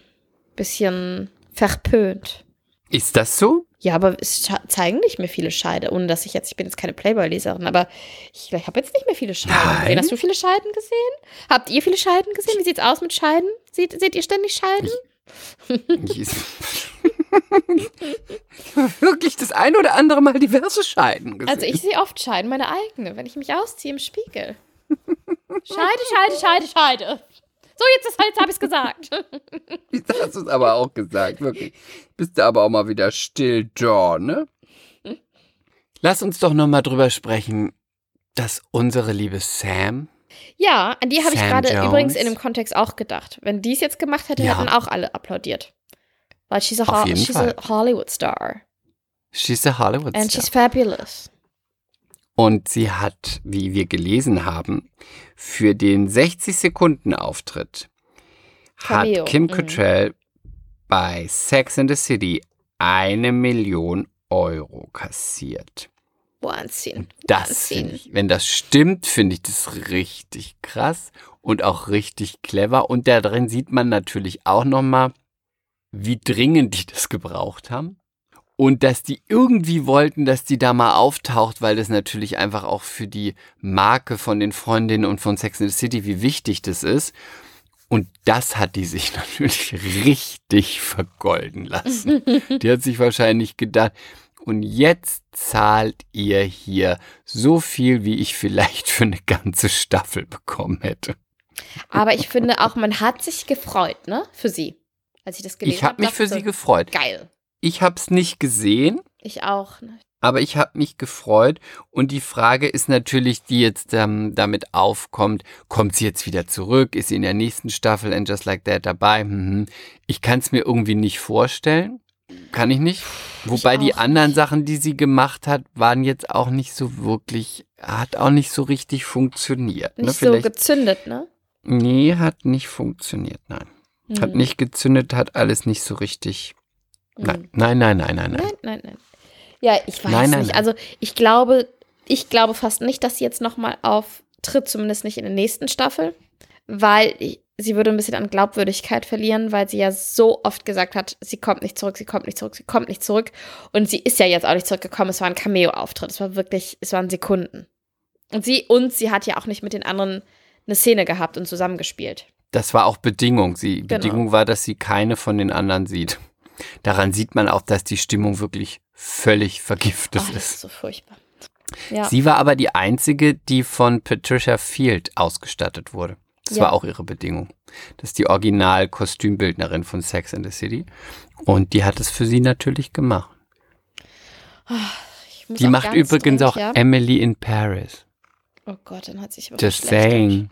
bisschen verpönt. Ist das so? Ja, aber es zeigen nicht mehr viele Scheide, ohne dass ich jetzt, ich bin jetzt keine Playboy-Leserin, aber ich, ich habe jetzt nicht mehr viele Scheiden gesehen. Hast du viele Scheiden gesehen? Habt ihr viele Scheiden gesehen? Wie sieht's aus mit Scheiden? Seht, seht ihr ständig Scheiden? Ich- <laughs> Wirklich das ein oder andere Mal diverse Scheiden gesehen. Also ich sehe oft Scheiden, meine eigene, wenn ich mich ausziehe im Spiegel. Scheide, Scheide, Scheide, Scheide. So, jetzt, ist- jetzt habe ich es gesagt. <laughs> Jetzt hast du es aber auch gesagt, wirklich. Bist du aber auch mal wieder still, John, ne? Lass uns doch noch mal drüber sprechen, dass unsere liebe Sam, Ja, an die habe ich gerade übrigens in dem Kontext auch gedacht. Wenn die es jetzt gemacht hätte, Ja. hätten auch alle applaudiert. Weil she's a, Ho- she's a Hollywood star. she's a Hollywood And Star. she's fabulous. Und sie hat, wie wir gelesen haben, für den 60-Sekunden-Auftritt Cameo, hat Kim mhm. Cattrall bei Sex in the City eine Million Euro kassiert. Wahnsinn. Das Wahnsinn. ich, wenn das stimmt, finde ich das richtig krass und auch richtig clever. Und da drin sieht man natürlich auch nochmal, wie dringend die das gebraucht haben. Und dass die irgendwie wollten, dass die da mal auftaucht, weil das natürlich einfach auch für die Marke von den Freundinnen und von Sex in the City, wie wichtig das ist. Und das hat die sich <laughs> natürlich richtig vergolden lassen. <laughs> die hat sich wahrscheinlich gedacht, und jetzt zahlt ihr hier so viel, wie ich vielleicht für eine ganze Staffel bekommen hätte. Aber ich finde auch, man hat sich gefreut, ne? Für sie. Als ich das gelesen Ich habe mich dachte für so, sie gefreut. Geil. Ich habe es nicht gesehen, Ich auch. Ne? aber ich habe mich gefreut. Und die Frage ist natürlich, die jetzt ähm, damit aufkommt, kommt sie jetzt wieder zurück? Ist sie in der nächsten Staffel and Just Like That dabei? Mhm. Ich kann es mir irgendwie nicht vorstellen. Kann ich nicht. Wobei die auch anderen. Sachen, die sie gemacht hat, waren jetzt auch nicht so wirklich, hat auch nicht so richtig funktioniert. Nicht ne? so Vielleicht, gezündet, ne? nee, hat nicht funktioniert, nein. Hat Hm. nicht gezündet, hat alles nicht so richtig. Nein, nein, nein, nein, nein, nein. Nein, nein, nein. Ja, ich weiß Nein, nein, nicht. nein. Also ich glaube, ich glaube fast nicht, dass sie jetzt nochmal auftritt, zumindest nicht in der nächsten Staffel, weil ich, sie würde ein bisschen an Glaubwürdigkeit verlieren, weil sie ja so oft gesagt hat, sie kommt nicht zurück, sie kommt nicht zurück, sie kommt nicht zurück. Und sie ist ja jetzt auch nicht zurückgekommen. Es war ein Cameo-Auftritt. Es war wirklich, es waren Sekunden. Und sie, und sie hat ja auch nicht mit den anderen eine Szene gehabt und zusammengespielt. Das war auch Bedingung. Sie, Genau. Bedingung war, dass sie keine von den anderen sieht. Daran sieht man auch, dass die Stimmung wirklich völlig vergiftet das ist ist. so furchtbar. Ja. Sie war aber die einzige, die von Patricia Field ausgestattet wurde. Das Ja. war auch ihre Bedingung. Das ist die Original-Kostümbildnerin von Sex and the City. Und die hat es für sie natürlich gemacht. Ich muss Die macht übrigens auch ja? Emily in Paris. Oh Gott, dann hat sich aber Just saying.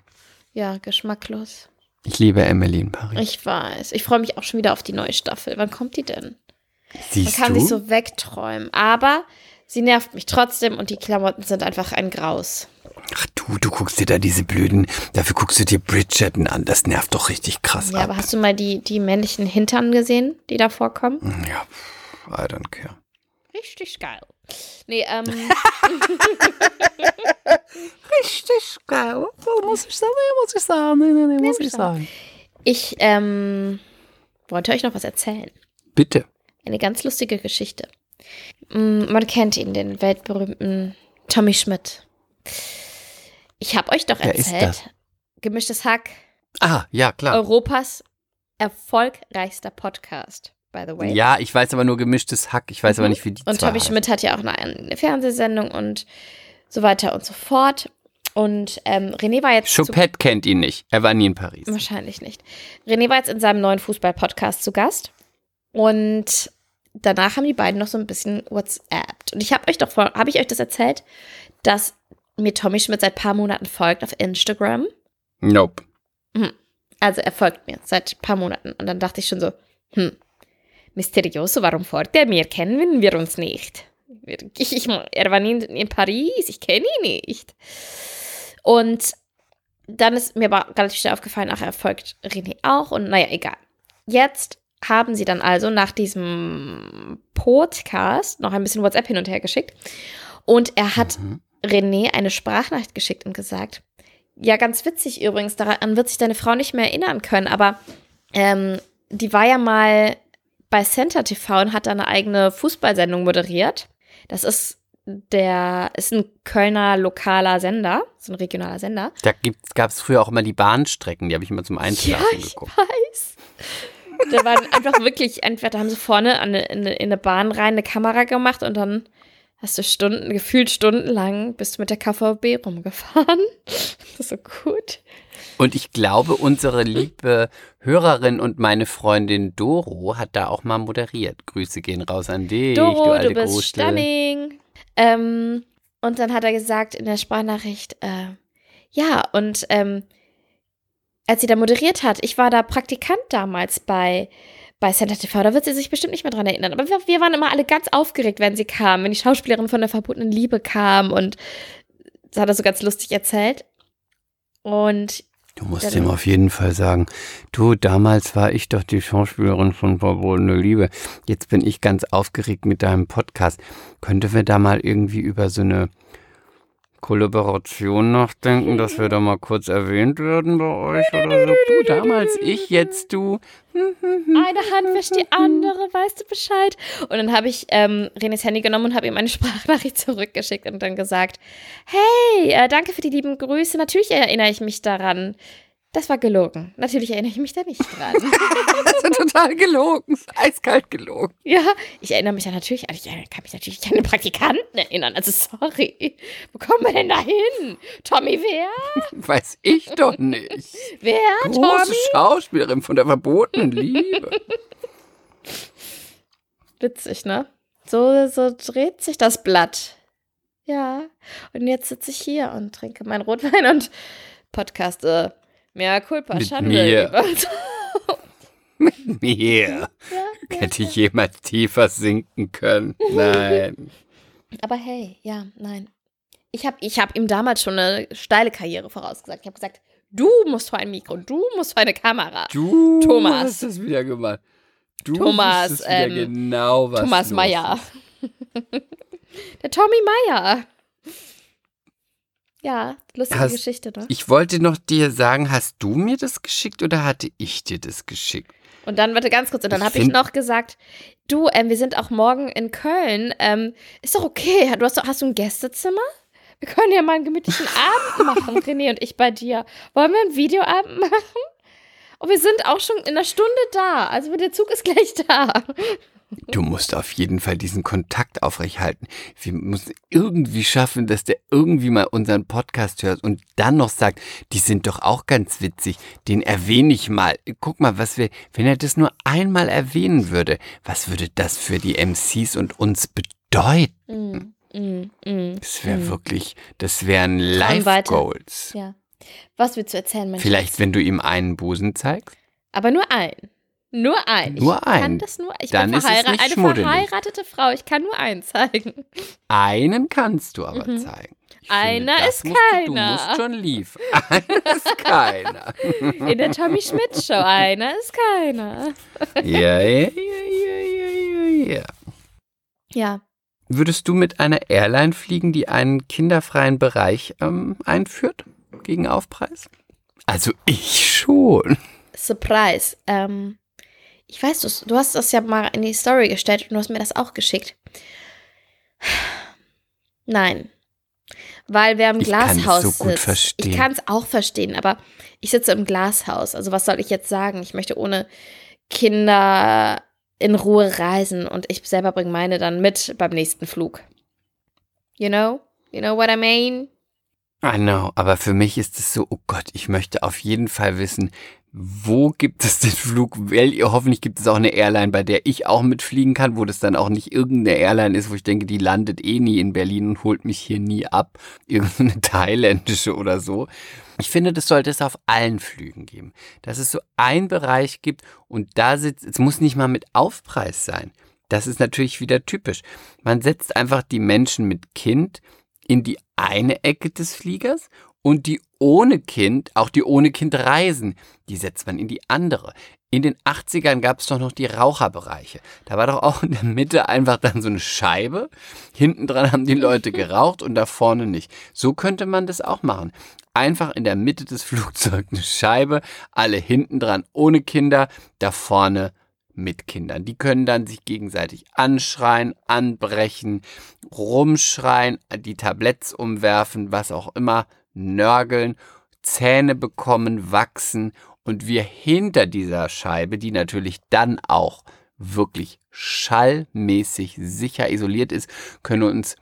Ja, geschmacklos. Ich liebe Emily in Paris. Ich weiß. Ich freue mich auch schon wieder auf die neue Staffel. Wann kommt die denn? Man Siehst kann du? sich so wegträumen. Aber sie nervt mich trotzdem und die Klamotten sind einfach ein Graus. Du, guckst dir da diese blöden, dafür guckst du dir Bridgerton an. Das nervt doch richtig krass Ja, ab. aber hast du mal die, die männlichen Hintern gesehen, die da vorkommen? Ja, pff, I don't care. Richtig geil. Nee, ähm, <laughs> Richtig geil. Muss ich sagen, muss ich sagen. Nee, nee, nee, muss ich ich sagen. ich ähm, wollte euch noch was erzählen. Bitte. Eine ganz lustige Geschichte. Mm, Man kennt ihn, den weltberühmten Tommy Schmidt. Ich habe euch doch erzählt? Gemischtes Hack, Ah, ja, klar. Europas erfolgreichster Podcast, by the way. Ja, ich weiß aber nur gemischtes Hack. Ich weiß aber nicht, wie die Und heißen. Schmidt hat ja auch eine, Fernsehsendung und so weiter und so fort. Und ähm, René war jetzt Choupette kennt ihn nicht. Er war nie in Paris. wahrscheinlich nicht. René war jetzt in seinem neuen Fußball-Podcast zu Gast. Und danach haben die beiden noch so ein bisschen WhatsAppt. Und ich habe euch doch vor, habe ich euch das erzählt, dass mir Tommy Schmidt seit paar Monaten folgt auf Instagram? Nope. Also er folgt mir seit ein paar Monaten. Und dann dachte ich schon so, hm, mysterioso, warum folgt er mir? Kennen wir uns nicht? Ich, <laughs> ich, er war nie in, in Paris, ich kenne ihn nicht. Und dann ist mir aber relativ schnell aufgefallen, ach, er folgt René auch. Und naja, egal. Jetzt haben sie dann also nach diesem Podcast noch ein bisschen WhatsApp hin und her geschickt. Und er hat Mhm. René eine Sprachnachricht geschickt und gesagt, ja, ganz witzig übrigens, daran wird sich deine Frau nicht mehr erinnern können, aber ähm, die war ja mal bei Center TV und hat da eine eigene Fußballsendung moderiert. Das ist der, ist ein Kölner lokaler Sender, so ein regionaler Sender. Da gab es früher auch immer die Bahnstrecken, die habe ich immer zum Einschlafen ja, ich geguckt. weiß. Da waren einfach wirklich, entweder da haben sie vorne eine, in, in eine Bahn rein eine Kamera gemacht und dann hast du Stunden, gefühlt stundenlang, bist du mit der KVB rumgefahren. <laughs> Das ist so gut. Und ich glaube, unsere liebe Hörerin und meine Freundin Doro hat da auch mal moderiert. Grüße gehen raus an dich, du Doro, alte du bist Großte. stunning. Ähm, und dann hat er gesagt in der Sprachnachricht, äh, ja, und ähm, als sie da moderiert hat, ich war da Praktikant damals bei, bei Center TV, da wird sie sich bestimmt nicht mehr dran erinnern. Aber wir, wir waren immer alle ganz aufgeregt, wenn sie kam, wenn die Schauspielerin von der verbotenen Liebe kam und das hat er so ganz lustig erzählt. Und Du musst ihm auf jeden Fall sagen, du, damals war ich doch die Schauspielerin von Verbotene Liebe. Jetzt bin ich ganz aufgeregt mit deinem Podcast. Könnte wir da mal irgendwie über so eine Kollaboration nachdenken, dass wir da mal kurz erwähnt werden bei euch oder so? Du, damals ich, jetzt du. eine Hand wäscht die andere, weißt du Bescheid? Und dann habe ich ähm, Renés Handy genommen und habe ihm eine <laughs> Sprachnachricht zurückgeschickt und dann gesagt, hey, äh, danke für die lieben Grüße, natürlich erinnere ich mich daran. Das war gelogen. Natürlich erinnere ich mich da nicht dran. <laughs> Das ist total gelogen, eiskalt gelogen. ja, ich erinnere mich ja natürlich, ich kann mich natürlich an den Praktikanten erinnern. Also sorry. Wo kommen wir denn da hin? Tommy wer? <laughs> Weiß ich doch nicht. Wer? Große Tommy? Schauspielerin von der verbotenen Liebe. Witzig, ne? So, so dreht sich das Blatt. Ja. Und jetzt sitze ich hier und trinke meinen Rotwein und podcaste. Mehr Culpa, Mit Schande. mir. über- <laughs> Mir. ja, Hätte ich jemals tiefer sinken können. <laughs> Nein. Aber hey, ja, nein. Ich habe ich hab ihm damals schon eine steile Karriere vorausgesagt. Ich habe gesagt, du musst vor ein Mikro, du musst vor eine Kamera. Du Thomas. hast das wieder gemacht. Du Thomas, wieder ähm, genau, was Thomas Meyer. <laughs> Der Tommy Meyer. Ja, lustige Hast- Geschichte, ne? Ich wollte noch dir sagen, hast du mir das geschickt oder hatte ich dir das geschickt? Und dann, warte ganz kurz, und dann habe ich noch gesagt, du, ähm, wir sind auch morgen in Köln. Ähm, ist doch okay. Du hast, doch- hast du ein Gästezimmer? Wir können ja mal einen gemütlichen <laughs> Abend machen, René und ich bei dir. Wollen wir einen Videoabend machen? Und wir sind auch schon in einer Stunde da. Also der Zug ist gleich da. Du musst auf jeden Fall diesen Kontakt aufrechthalten. Wir müssen irgendwie schaffen, dass der irgendwie mal unseren Podcast hört und dann noch sagt, die sind doch auch ganz witzig. Den erwähne ich mal. Guck mal, was wir, wenn er das nur einmal erwähnen würde, was würde das für die MCs und uns bedeuten? Mm, mm, mm, Das wäre mm. wirklich, das wären weiter. Life-Goals. Ja. Was willst du erzählen, mein Vielleicht, wenn du ihm einen Busen zeigst. Aber nur ein. Nur ein. Nur ich kann ein. das nur. Ich Dann bin ist es verheira- nicht eine verheiratete Frau. Ich kann nur einen zeigen. Einen kannst du aber Mhm. zeigen. Ich Einer das ist musst Du, du keiner. musst schon liefern. <laughs> Einer ist keiner. In der Tommy Schmidt Show. Einer ist keiner. Ja, ja, ja, ja, ja, ja. Ja. Würdest du mit einer Airline fliegen, die einen kinderfreien Bereich ähm, einführt? Gegen Aufpreis? Also ich schon. Surprise. Ähm, ich weiß, du, du hast das ja mal in die Story gestellt und du hast mir das auch geschickt. Nein. Weil wir im Ich kann es Glashaus so gut verstehen. Ich kann es auch verstehen, aber ich sitze im Glashaus. Also was soll ich jetzt sagen? Ich möchte ohne Kinder in Ruhe reisen und ich selber bringe meine dann mit beim nächsten Flug. You know? You know what I mean? I know, aber für mich ist es so, oh Gott, ich möchte auf jeden Fall wissen, wo gibt es den Flug? Hoffentlich gibt es auch eine Airline, bei der ich auch mitfliegen kann, wo das dann auch nicht irgendeine Airline ist, wo ich denke, die landet eh nie in Berlin und holt mich hier nie ab. <laughs> Irgendeine thailändische oder so. Ich finde, das sollte es auf allen Flügen geben. Dass es so einen Bereich gibt und da sitzt, es muss nicht mal mit Aufpreis sein. Das ist natürlich wieder typisch. Man setzt einfach die Menschen mit Kind in die eine Ecke des Fliegers und die ohne Kind, auch die ohne Kind reisen, die setzt man in die andere. In den 80ern gab es doch noch die Raucherbereiche. Da war doch auch in der Mitte einfach dann so eine Scheibe. Hinten dran haben die Leute <laughs> geraucht und da vorne nicht. So könnte man das auch machen. Einfach in der Mitte des <laughs> Flugzeugs eine Scheibe, alle hinten dran ohne Kinder, da vorne mit Kindern. Die können dann sich gegenseitig anschreien, anbrechen, rumschreien, die Tabletts umwerfen, was auch immer nörgeln, Zähne bekommen, wachsen und wir hinter dieser Scheibe, die natürlich dann auch wirklich schallmäßig sicher isoliert ist, können uns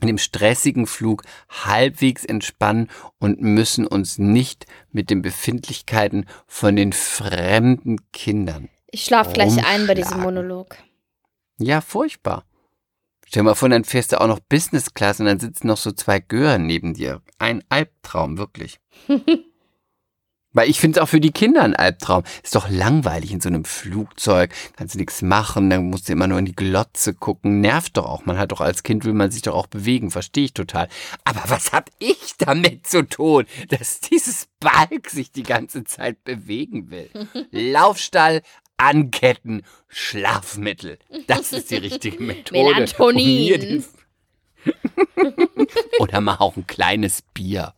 in dem stressigen Flug halbwegs entspannen und müssen uns nicht mit den Befindlichkeiten von den fremden Kindern. Ich schlafe gleich ein bei diesem Monolog. Ja, furchtbar. Stell dir mal vor, dann fährst du auch noch Business Class und dann sitzen noch so zwei Gören neben dir. Ein Albtraum, wirklich. <laughs> Weil ich finde es auch für die Kinder ein Albtraum. Ist doch langweilig in so einem Flugzeug. Kannst du nichts machen, dann musst du immer nur in die Glotze gucken. Nervt doch auch. Man hat doch als Kind will man sich doch auch bewegen. Verstehe ich total. Aber was hab ich damit zu tun, dass dieses Balk sich die ganze Zeit bewegen will? <laughs> Laufstall, anketten, Schlafmittel. Das ist die richtige <laughs> Methode. Melatonin. <laughs> Oder mach auch ein kleines Bier.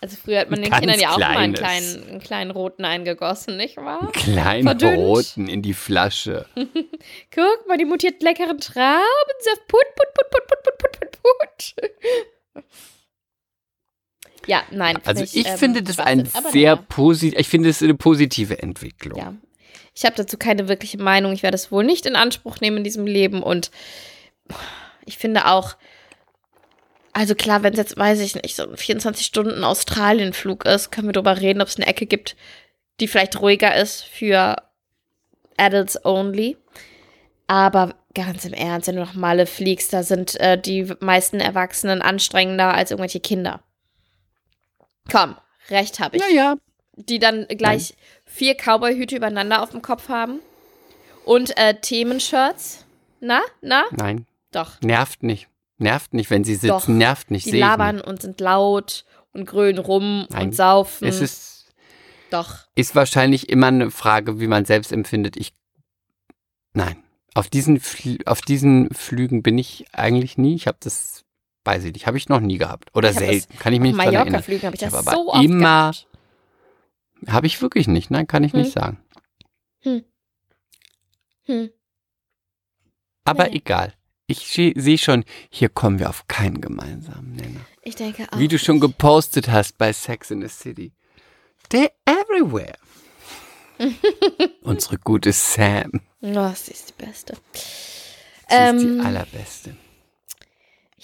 Also früher hat man den Ganz Kindern ja auch kleines. mal einen kleinen, einen kleinen roten eingegossen, nicht wahr? Einen kleinen Verdünnt. roten in die Flasche. <laughs> Guck mal, die mutiert hat leckeren Traubensaft. Put, put, put, put, put, put, put, put. Ja, nein. Also ich, ich ähm, finde das ein sehr positiv, ich finde es eine positive Entwicklung. Ja. Ich habe dazu keine wirkliche Meinung. Ich werde es wohl nicht in Anspruch nehmen in diesem Leben. Und ich finde auch, also klar, wenn es jetzt, weiß ich nicht, so ein 24 Stunden Australien-Flug ist, können wir darüber reden, ob es eine Ecke gibt, die vielleicht ruhiger ist für Adults only. Aber ganz im Ernst, wenn du nach Malle fliegst, da sind äh, die meisten Erwachsenen anstrengender als irgendwelche Kinder. Komm, recht habe ich. Ja, ja. Die dann gleich Nein. vier Cowboy-Hüte übereinander auf dem Kopf haben. Und äh, Themenshirts. Na, na? Nein. Doch. Nervt nicht. Nervt nicht, wenn sie sitzen. Doch. Nervt nicht. Die labern und sind laut und grölen rum Nein. und saufen. Es ist. Doch. Ist wahrscheinlich immer eine Frage, wie man selbst empfindet. Ich. Nein. Auf diesen, auf diesen Flügen bin ich eigentlich nie. Ich habe das Weiß ich nicht, habe ich noch nie gehabt. Oder selten, kann ich mich nicht dran erinnern. Flügen habe ich das ich so oft immer Habe ich wirklich nicht, nein, kann ich hm. nicht sagen. Hm. Hm. Aber nee. egal. Ich sehe schon, hier kommen wir auf keinen gemeinsamen Nenner. Ich denke auch. Wie du schon gepostet hast bei Sex in the City. They're everywhere. <laughs> Unsere gute Sam. Oh, sie ist die Beste. Sie ähm, ist die ähm, allerbeste.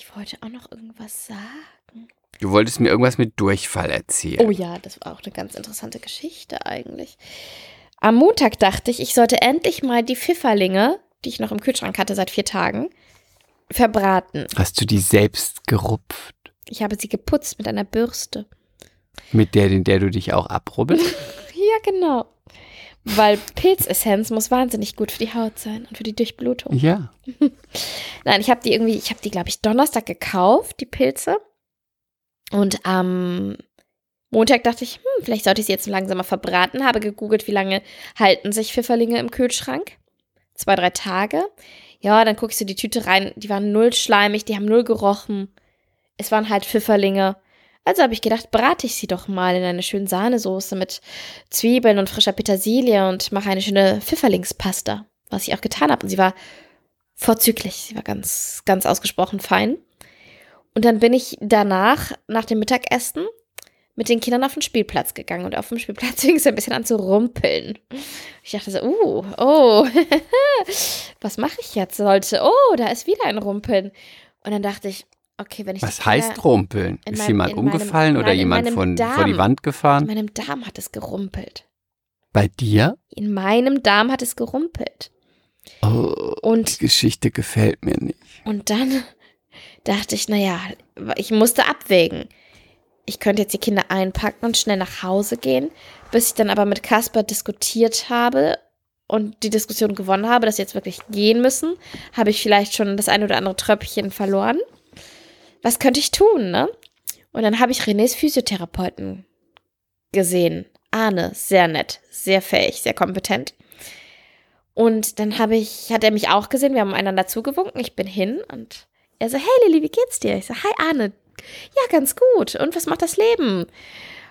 Ich wollte auch noch irgendwas sagen. Du wolltest mir irgendwas mit Durchfall erzählen. Oh ja, das war auch eine ganz interessante Geschichte eigentlich. Am Montag dachte ich, ich sollte endlich mal die Pfifferlinge, die ich noch im Kühlschrank hatte seit vier Tagen, verbraten. Hast du die selbst gerupft? Ich habe sie geputzt mit einer Bürste. Mit der, in der du dich auch abrubbelst? <laughs> ja, genau. Weil Pilzessenz muss wahnsinnig gut für die Haut sein und für die Durchblutung. Ja. <laughs> Nein, ich habe die irgendwie, ich habe die, glaube ich, Donnerstag gekauft, die Pilze. Und am Montag dachte ich, hm, vielleicht sollte ich sie jetzt langsamer verbraten. Habe gegoogelt, wie lange halten sich Pfifferlinge im Kühlschrank. Zwei, drei Tage. Ja, dann guckst du die Tüte rein. Die waren null schleimig, die haben null gerochen. Es waren halt Pfifferlinge. Also habe ich gedacht, brate ich sie doch mal in eine schöne Sahnesoße mit Zwiebeln und frischer Petersilie und mache eine schöne Pfifferlingspasta, was ich auch getan habe. Und sie war vorzüglich. Sie war ganz, ganz ausgesprochen fein. Und dann bin ich danach, nach dem Mittagessen, mit den Kindern auf den Spielplatz gegangen und auf dem Spielplatz <laughs> fing es ein bisschen an zu rumpeln. Ich dachte so, uh, oh, <laughs> was mache ich jetzt? Sollte, oh, da ist wieder ein Rumpeln. Und dann dachte ich, Okay, wenn ich Was die heißt rumpeln? in Ist meinem- jemand in meinem- umgefallen oder nein, in jemand von, vor die Darm. Wand In gefahren? meinem Darm hat es gerumpelt. Bei dir? In meinem Darm hat es gerumpelt. Oh, die Und, Geschichte gefällt mir nicht. und dann <laughs> dachte ich, naja, ich musste abwägen. Ich könnte jetzt die Kinder einpacken und schnell nach Hause gehen, bis ich dann aber mit Kasper diskutiert habe und die Diskussion gewonnen habe, dass sie jetzt wirklich gehen müssen, habe ich vielleicht schon das ein oder andere Tröpfchen verloren. Was könnte ich tun, ne? Und dann habe ich Renés Physiotherapeuten gesehen. Arne, sehr nett, sehr fähig, sehr kompetent. Und dann habe ich, hat er mich auch gesehen, wir haben einander zugewunken, ich bin hin und er so, hey Lilly, wie geht's dir? Ich so, hi Arne, ja, ganz gut. Und was macht das Leben?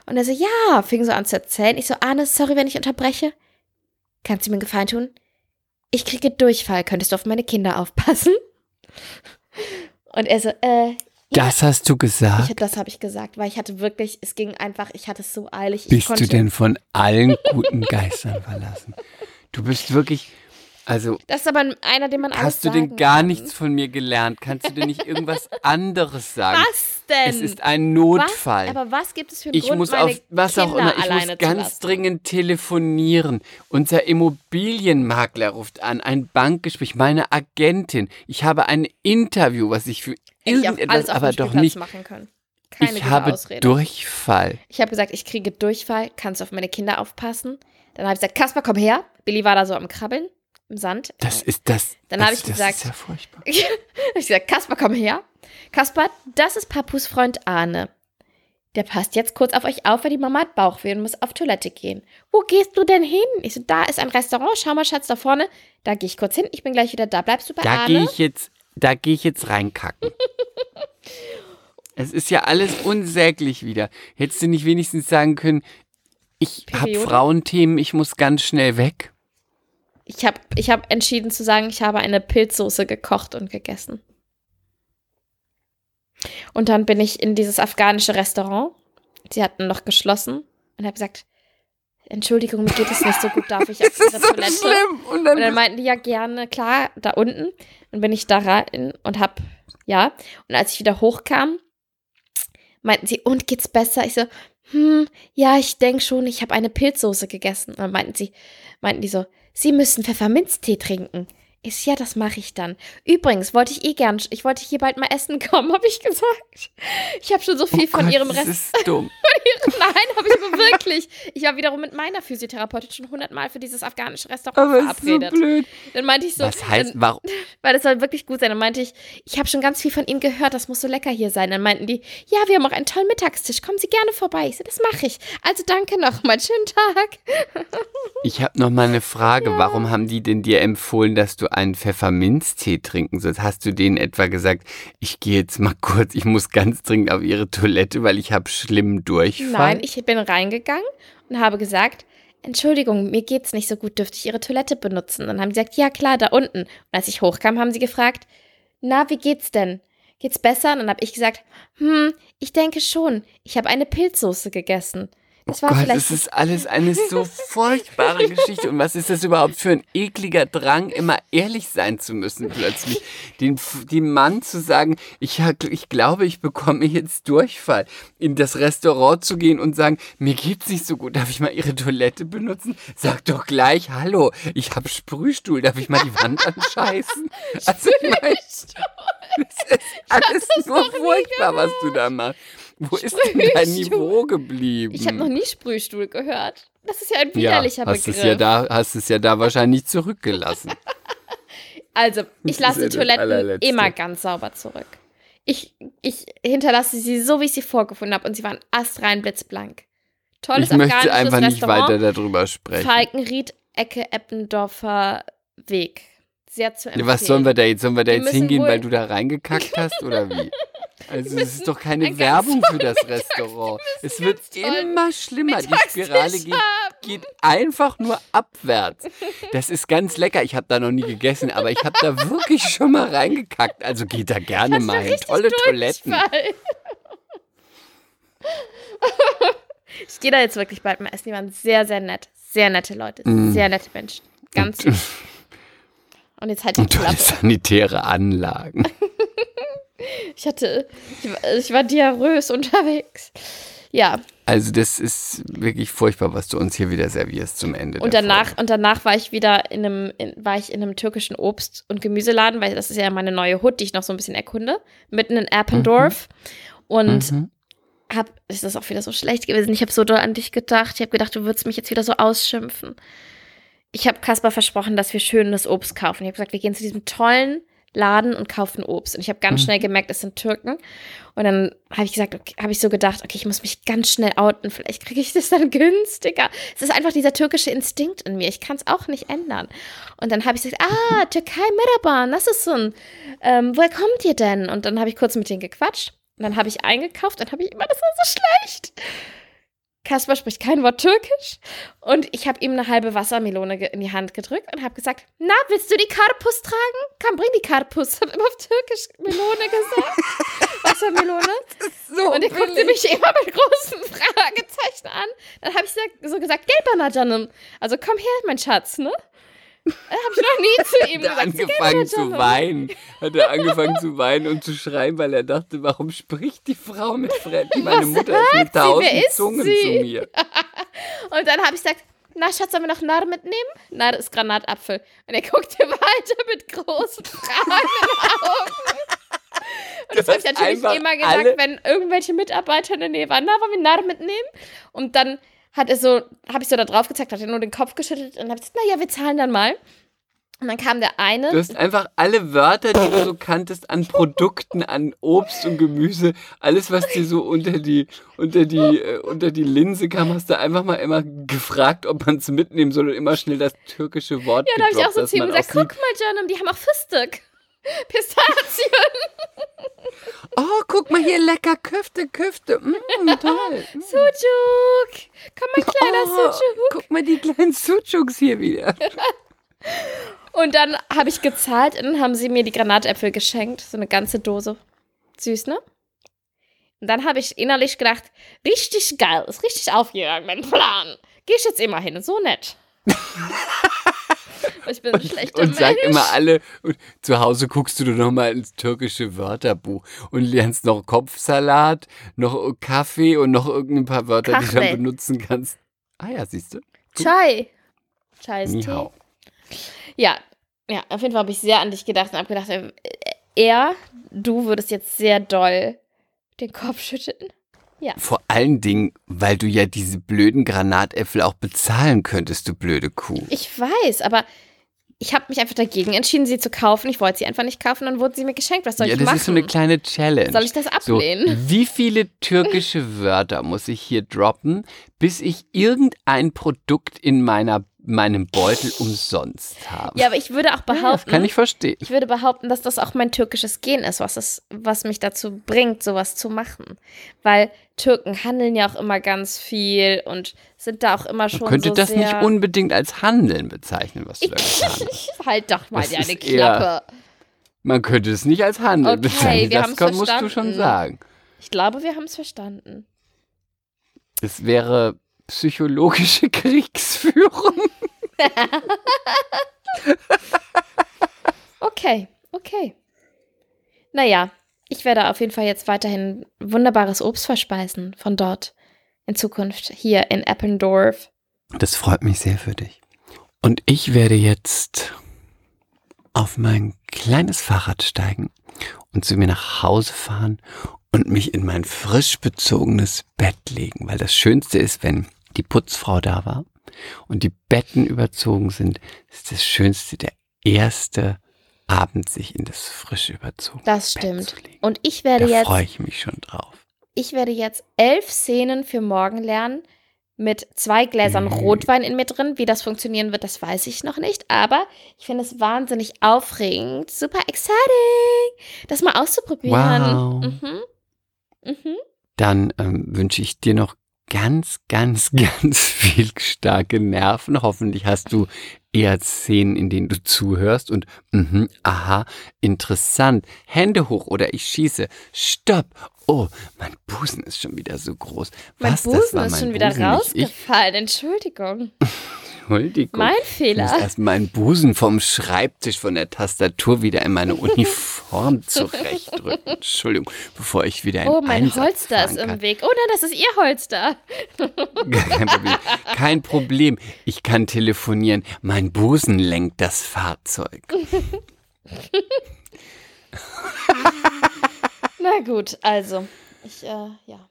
Und er so, ja, fing so an zu erzählen. Ich so, Arne, sorry, wenn ich unterbreche. Kannst du mir einen Gefallen tun? Ich kriege Durchfall, könntest du auf meine Kinder aufpassen? <laughs> Und er so, äh, Das hast du ich, gesagt? das habe ich gesagt, weil ich hatte wirklich, es ging einfach, ich hatte es so eilig. ich Bist du denn von allen guten Geistern verlassen? Du bist wirklich, also Das ist aber einer, den man alles hast du denn gar kann. nichts von mir gelernt? Kannst du denn nicht irgendwas <laughs> anderes sagen? Was denn? Es ist ein Notfall. Was? Aber was gibt es für einen ich Grund, muss auf was auch Kinder immer, ich muss ganz dringend telefonieren. Unser Immobilienmakler ruft an, ein Bankgespräch, meine Agentin. Ich habe ein Interview, was ich für Hätte ich irgendetwas, alles auf aber doch nicht. machen können. Keine Ich habe Ausrede. Durchfall. Ich habe gesagt, ich kriege Durchfall, kannst du auf meine Kinder aufpassen? Dann habe ich gesagt, Kasper, komm her. Billy war da so am Krabbeln im Sand. Das ist das. Dann das, habe ich das gesagt- ist ja furchtbar. <laughs> ich habe gesagt, Kasper, komm her. Kasper, das ist Papus Freund Arne. Der passt jetzt kurz auf euch auf, weil die Mama hat Bauchweh und muss auf Toilette gehen. Wo gehst du denn hin? Ich so, da ist ein Restaurant, schau mal, Schatz, da vorne. Da gehe ich kurz hin, ich bin gleich wieder da. Bleibst du bei Da Arne? gehe ich jetzt, da gehe ich jetzt reinkacken. <laughs> es ist ja alles unsäglich wieder. Hättest du nicht wenigstens sagen können, ich habe? Frauenthemen, ich muss ganz schnell weg. Ich habe ich hab entschieden zu sagen, ich habe eine Pilzsoße gekocht und gegessen. Und dann bin ich in dieses afghanische Restaurant. Sie hatten noch geschlossen und habe gesagt, Entschuldigung, mir geht es nicht so gut, darf ich <laughs> auf Ihre Toilette? Und dann, Und dann meinten die ja gerne, klar, da unten. Dann bin ich da rein und hab, ja. Und als ich wieder hochkam, meinten sie, und geht's besser? Ich so, hm, ja, ich denke schon, ich habe eine Pilzsoße gegessen. Und dann meinten sie, meinten die so, Sie müssen Pfefferminztee trinken. Ich ja, das mache ich dann. Übrigens, wollte ich eh gern, ich wollte hier bald mal essen <laughs> kommen, habe ich gesagt. Ich habe schon so viel oh von Gott, ihrem das Rest. ist dumm. <laughs> Nein, habe ich aber wirklich. Ich war wiederum mit meiner Physiotherapeutin schon hundertmal für dieses afghanische Restaurant Aber es ist so verabredet. blöd. Dann meinte ich so, Was heißt, dann, warum? <laughs> weil das soll wirklich gut sein. Dann meinte ich, ich habe schon ganz viel von Ihnen gehört, das muss so lecker hier sein. Dann meinten die, ja, wir haben auch einen tollen Mittagstisch, kommen Sie gerne vorbei. Ich so, das mache ich. Also danke nochmal, schönen Tag. Ich habe noch mal eine Frage. Warum haben die denn dir empfohlen, dass du einen Pfefferminztee trinken sollst? Hast du denen etwa gesagt, ich gehe jetzt mal <laughs> kurz, ich muss ganz dringend auf ihre Toilette, weil ich habe schlimmen Durchfall? Nein, ich bin reingegangen und habe gesagt, Entschuldigung, mir geht's nicht so gut, dürfte ich Ihre Toilette benutzen? Dann haben sie gesagt, ja klar, da unten. Und als ich hochkam, haben sie gefragt, na, wie geht's denn? Geht's besser? Und dann habe ich gesagt, hm, ich denke schon. Ich habe eine Pilzsoße gegessen. War Oh Gott, vielleicht das ist alles eine so furchtbare Geschichte. Und was ist das überhaupt für ein ekliger Drang, immer ehrlich sein zu müssen plötzlich? Den, dem Mann zu sagen, ich, ich glaube, ich bekomme jetzt Durchfall. In das Restaurant zu gehen und sagen, mir geht's nicht so gut, darf ich mal Ihre Toilette benutzen? Sag doch gleich, hallo, ich habe Sprühstuhl, darf ich mal die Wand anscheißen? Also ich meine, das ist alles nur furchtbar, was du da machst. Wo ist denn dein. Niveau geblieben? Ich habe noch nie Sprühstuhl gehört. Das ist ja ein Hm. Ja, widerlicher hast Begriff. es ja da, hast es ja da wahrscheinlich zurückgelassen. <laughs> Also, ich lasse die Toiletten immer ganz sauber zurück. Ich, ich hinterlasse sie so, wie ich sie vorgefunden habe und sie waren astrein blitzblank. Tolles ich möchte einfach nicht Restaurant. weiter darüber sprechen. Falkenried, Ecke Eppendorfer Weg. Sehr zu empfehlen. Was sollen wir da jetzt? Sollen wir da Wir jetzt hingehen, weil du da reingekackt hast oder wie? <laughs> Also es ist doch keine Werbung für das Restaurant. Es wird immer schlimmer. Die Spirale geht, geht einfach nur abwärts. Das ist ganz lecker. Ich habe da noch nie gegessen, aber ich habe da wirklich schon mal reingekackt. Also geht da gerne mal hin. Tolle Toiletten. Ich gehe da jetzt wirklich bald mal essen. Die waren sehr, sehr nett. Sehr nette Leute. Mm. Sehr nette Menschen. Ganz süß. Und jetzt halt die <laughs> Und tolle Klappe. sanitäre Anlagen. Ich hatte, ich, war- ich war diarrhös unterwegs. Ja, Also das ist wirklich furchtbar, was du uns hier wieder servierst zum Ende. und danach, und danach war ich wieder in einem, in, war ich in einem türkischen Obst- und Gemüseladen, weil das ist ja meine neue Hut, die ich noch so ein bisschen erkunde, mitten in Erpendorf. Und Mhm. hab, ist das auch wieder so schlecht gewesen. Ich habe so doll an dich gedacht. Ich habe gedacht, du würdest mich jetzt wieder so ausschimpfen. Ich habe Kaspar versprochen, dass wir schönes Obst kaufen. Ich habe gesagt, wir gehen zu diesem tollen Laden und kaufen Obst. Und ich habe ganz Mhm. schnell gemerkt, es sind Türken. Und dann habe ich gesagt, okay, habe ich so gedacht, okay, ich muss mich ganz schnell outen. Vielleicht kriege ich das dann <laughs> günstiger. Es ist einfach dieser türkische Instinkt in mir. Ich kann es auch nicht ändern. Und dann habe ich gesagt, ah, Türkei, Merhaba, nasılsın? Ähm, woher kommt ihr denn? Und dann habe ich kurz mit denen gequatscht. Und dann habe ich eingekauft und habe ich immer, das war so schlecht. Kaspar spricht kein Wort Türkisch und ich habe ihm eine halbe Wassermelone in die Hand gedrückt und habe gesagt, na, willst du die Karpus tragen? Komm, bring die Karpus. <laughs> Habe immer auf Türkisch Melone gesagt. <laughs> Wassermelone. So Und er guckte mich immer mit großen Fragezeichen an. Dann habe ich so- gesagt, Gelbana Canım. Also komm her, mein Schatz, ne? Habe ich noch nie zu ihm Hat er gesagt. angefangen zu weinen. Hat er angefangen zu weinen und zu schreien, weil er dachte, warum spricht die Frau mit Freddy? Meine Mutter ist mit tausend ist Zungen sie? zu mir. <laughs> Und dann habe ich gesagt, na Schatz, sollen wir noch Narr mitnehmen? Narr ist Granatapfel. Und er guckte <laughs> weiter mit großen Fragen in den Augen. Und das habe ich natürlich immer gesagt, alle- wenn irgendwelche Mitarbeiter in der Nähe waren, na, wollen wir Narr mitnehmen? Und dann hat er so, habe ich so da drauf gezeigt, hat er nur den Kopf geschüttelt und habe gesagt, na ja, wir zahlen dann mal. Und dann kam der eine. Du hast einfach alle Wörter, die du so kanntest, an Produkten, an Obst und Gemüse, alles, was dir so unter die, unter die, äh, unter die Linse kam, hast du einfach mal immer gefragt, ob man es mitnehmen soll und immer schnell das türkische Wort ja, da habe ich auch so zu ihm gesagt, guck mal, Janum, die haben auch Fistek. <laughs> Pistazien. Oh, guck mal hier, lecker Köfte, Köfte. Mm, toll. <laughs> Sujuk. Komm, mein kleiner Oh, Sujuk. guck mal die kleinen Suchuks hier wieder. <laughs> Und dann habe ich gezahlt und dann haben sie mir die Granatäpfel geschenkt. So eine ganze Dose. Süß, ne? Und dann habe ich innerlich gedacht, richtig geil, ist richtig aufgegangen, mein Plan. Geh ich jetzt immer hin, so nett. Ich bin ein schlechter Und sag Mensch. immer alle, und zu Hause guckst du noch mal ins türkische Wörterbuch und lernst noch Kopfsalat, noch Kaffee und noch irgendein paar Wörter, die du dann benutzen kannst. Ah ja, siehst du? Chai. Chai ist Tee. Ja, ja, auf jeden Fall habe ich sehr an dich gedacht und habe gedacht, äh, er, du würdest jetzt sehr doll den Kopf schütteln. Vor allen Dingen, weil du ja diese blöden Granatäpfel auch bezahlen könntest, du blöde Kuh. Ich weiß, aber ich habe mich einfach dagegen entschieden, sie zu kaufen. Ich wollte sie einfach nicht kaufen, dann wurde sie mir geschenkt. Was soll ja, ich das machen? ist so eine kleine Challenge. soll ich das So, ablehnen? <laughs> wie viele türkische Wörter muss ich hier droppen, bis ich irgendein Produkt in meiner, meinem Beutel umsonst habe? Ja, aber ich würde auch Ja, das behaupten, kann ich verstehen. ich würde behaupten, dass das auch mein türkisches Gen ist, was, es, was mich dazu bringt, sowas zu machen. Weil Türken handeln ja auch immer ganz viel und sind da auch immer schon Man könnte so das sehr nicht unbedingt als Handeln bezeichnen, was du da getan hast. halt doch mal Das deine Klappe. Man könnte es nicht als Handeln Okay, bezeichnen. wir Das kann, musst du schon sagen. Ich glaube, wir haben es verstanden. Es wäre psychologische <laughs> Kriegsführung. <laughs> Okay, okay. Naja, ich werde auf jeden Fall jetzt weiterhin wunderbares Obst verspeisen von dort in Zukunft hier in Eppendorf. Das freut mich sehr für dich. Und ich werde jetzt auf mein kleines Fahrrad steigen und zu mir nach Hause fahren und mich in mein frisch bezogenes Bett legen, weil das Schönste ist, wenn die Putzfrau da war und die Betten überzogen sind, ist das Schönste der erste Abend, sich in das frisch überzogene Das Bett stimmt. zu legen. Und ich werde Da jetzt, freue ich mich schon drauf. ich werde jetzt elf Szenen für morgen lernen mit zwei Gläsern Mhm. Rotwein in mir drin. Wie das funktionieren wird, das weiß ich noch nicht. Aber ich finde es wahnsinnig aufregend, super exciting, das mal auszuprobieren. Wow. Mhm. Mhm. Dann ähm, wünsche ich dir noch ganz, ganz, <laughs> ganz viel starke Nerven. Hoffentlich hast du eher Szenen, in denen du zuhörst und mhm, aha, interessant. Hände hoch oder ich schieße. Stopp. Oh, mein Busen ist schon wieder so groß. Mein Was, das Busen ist mein schon wieder Busen, ich? rausgefallen. Entschuldigung. <laughs> Entschuldigung. Mein Ich muss Fehler. erst meinen Busen vom Schreibtisch, von der Tastatur wieder in meine Uniform <laughs> zurechtdrücken. Entschuldigung, bevor ich wieder in Oh, mein Einsatz Holster ist im Weg. Oh nein, das ist Ihr Holster. <laughs> Kein Problem. Kein Problem. Ich kann telefonieren. Mein Busen lenkt das Fahrzeug. <laughs> Na gut, also. Ich, äh, ja.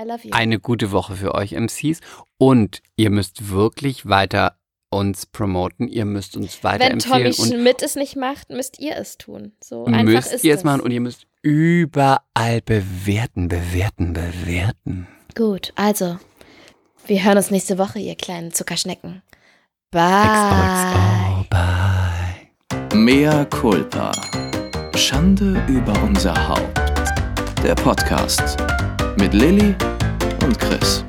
I love you. Eine gute Woche für euch MCs. Und ihr müsst wirklich weiter uns promoten. Ihr müsst uns Wenn Tommy weiterempfehlen. Schmidt es nicht macht, müsst ihr es tun. So einfach müsst ist ihr es es. machen und ihr müsst überall bewerten, bewerten, bewerten. Gut, also. Wir hören uns nächste Woche, ihr kleinen Zuckerschnecken. Bye. XOXO, bye. Mea culpa. Schande über unser Haupt. Der Podcast mit Lilly und Chris.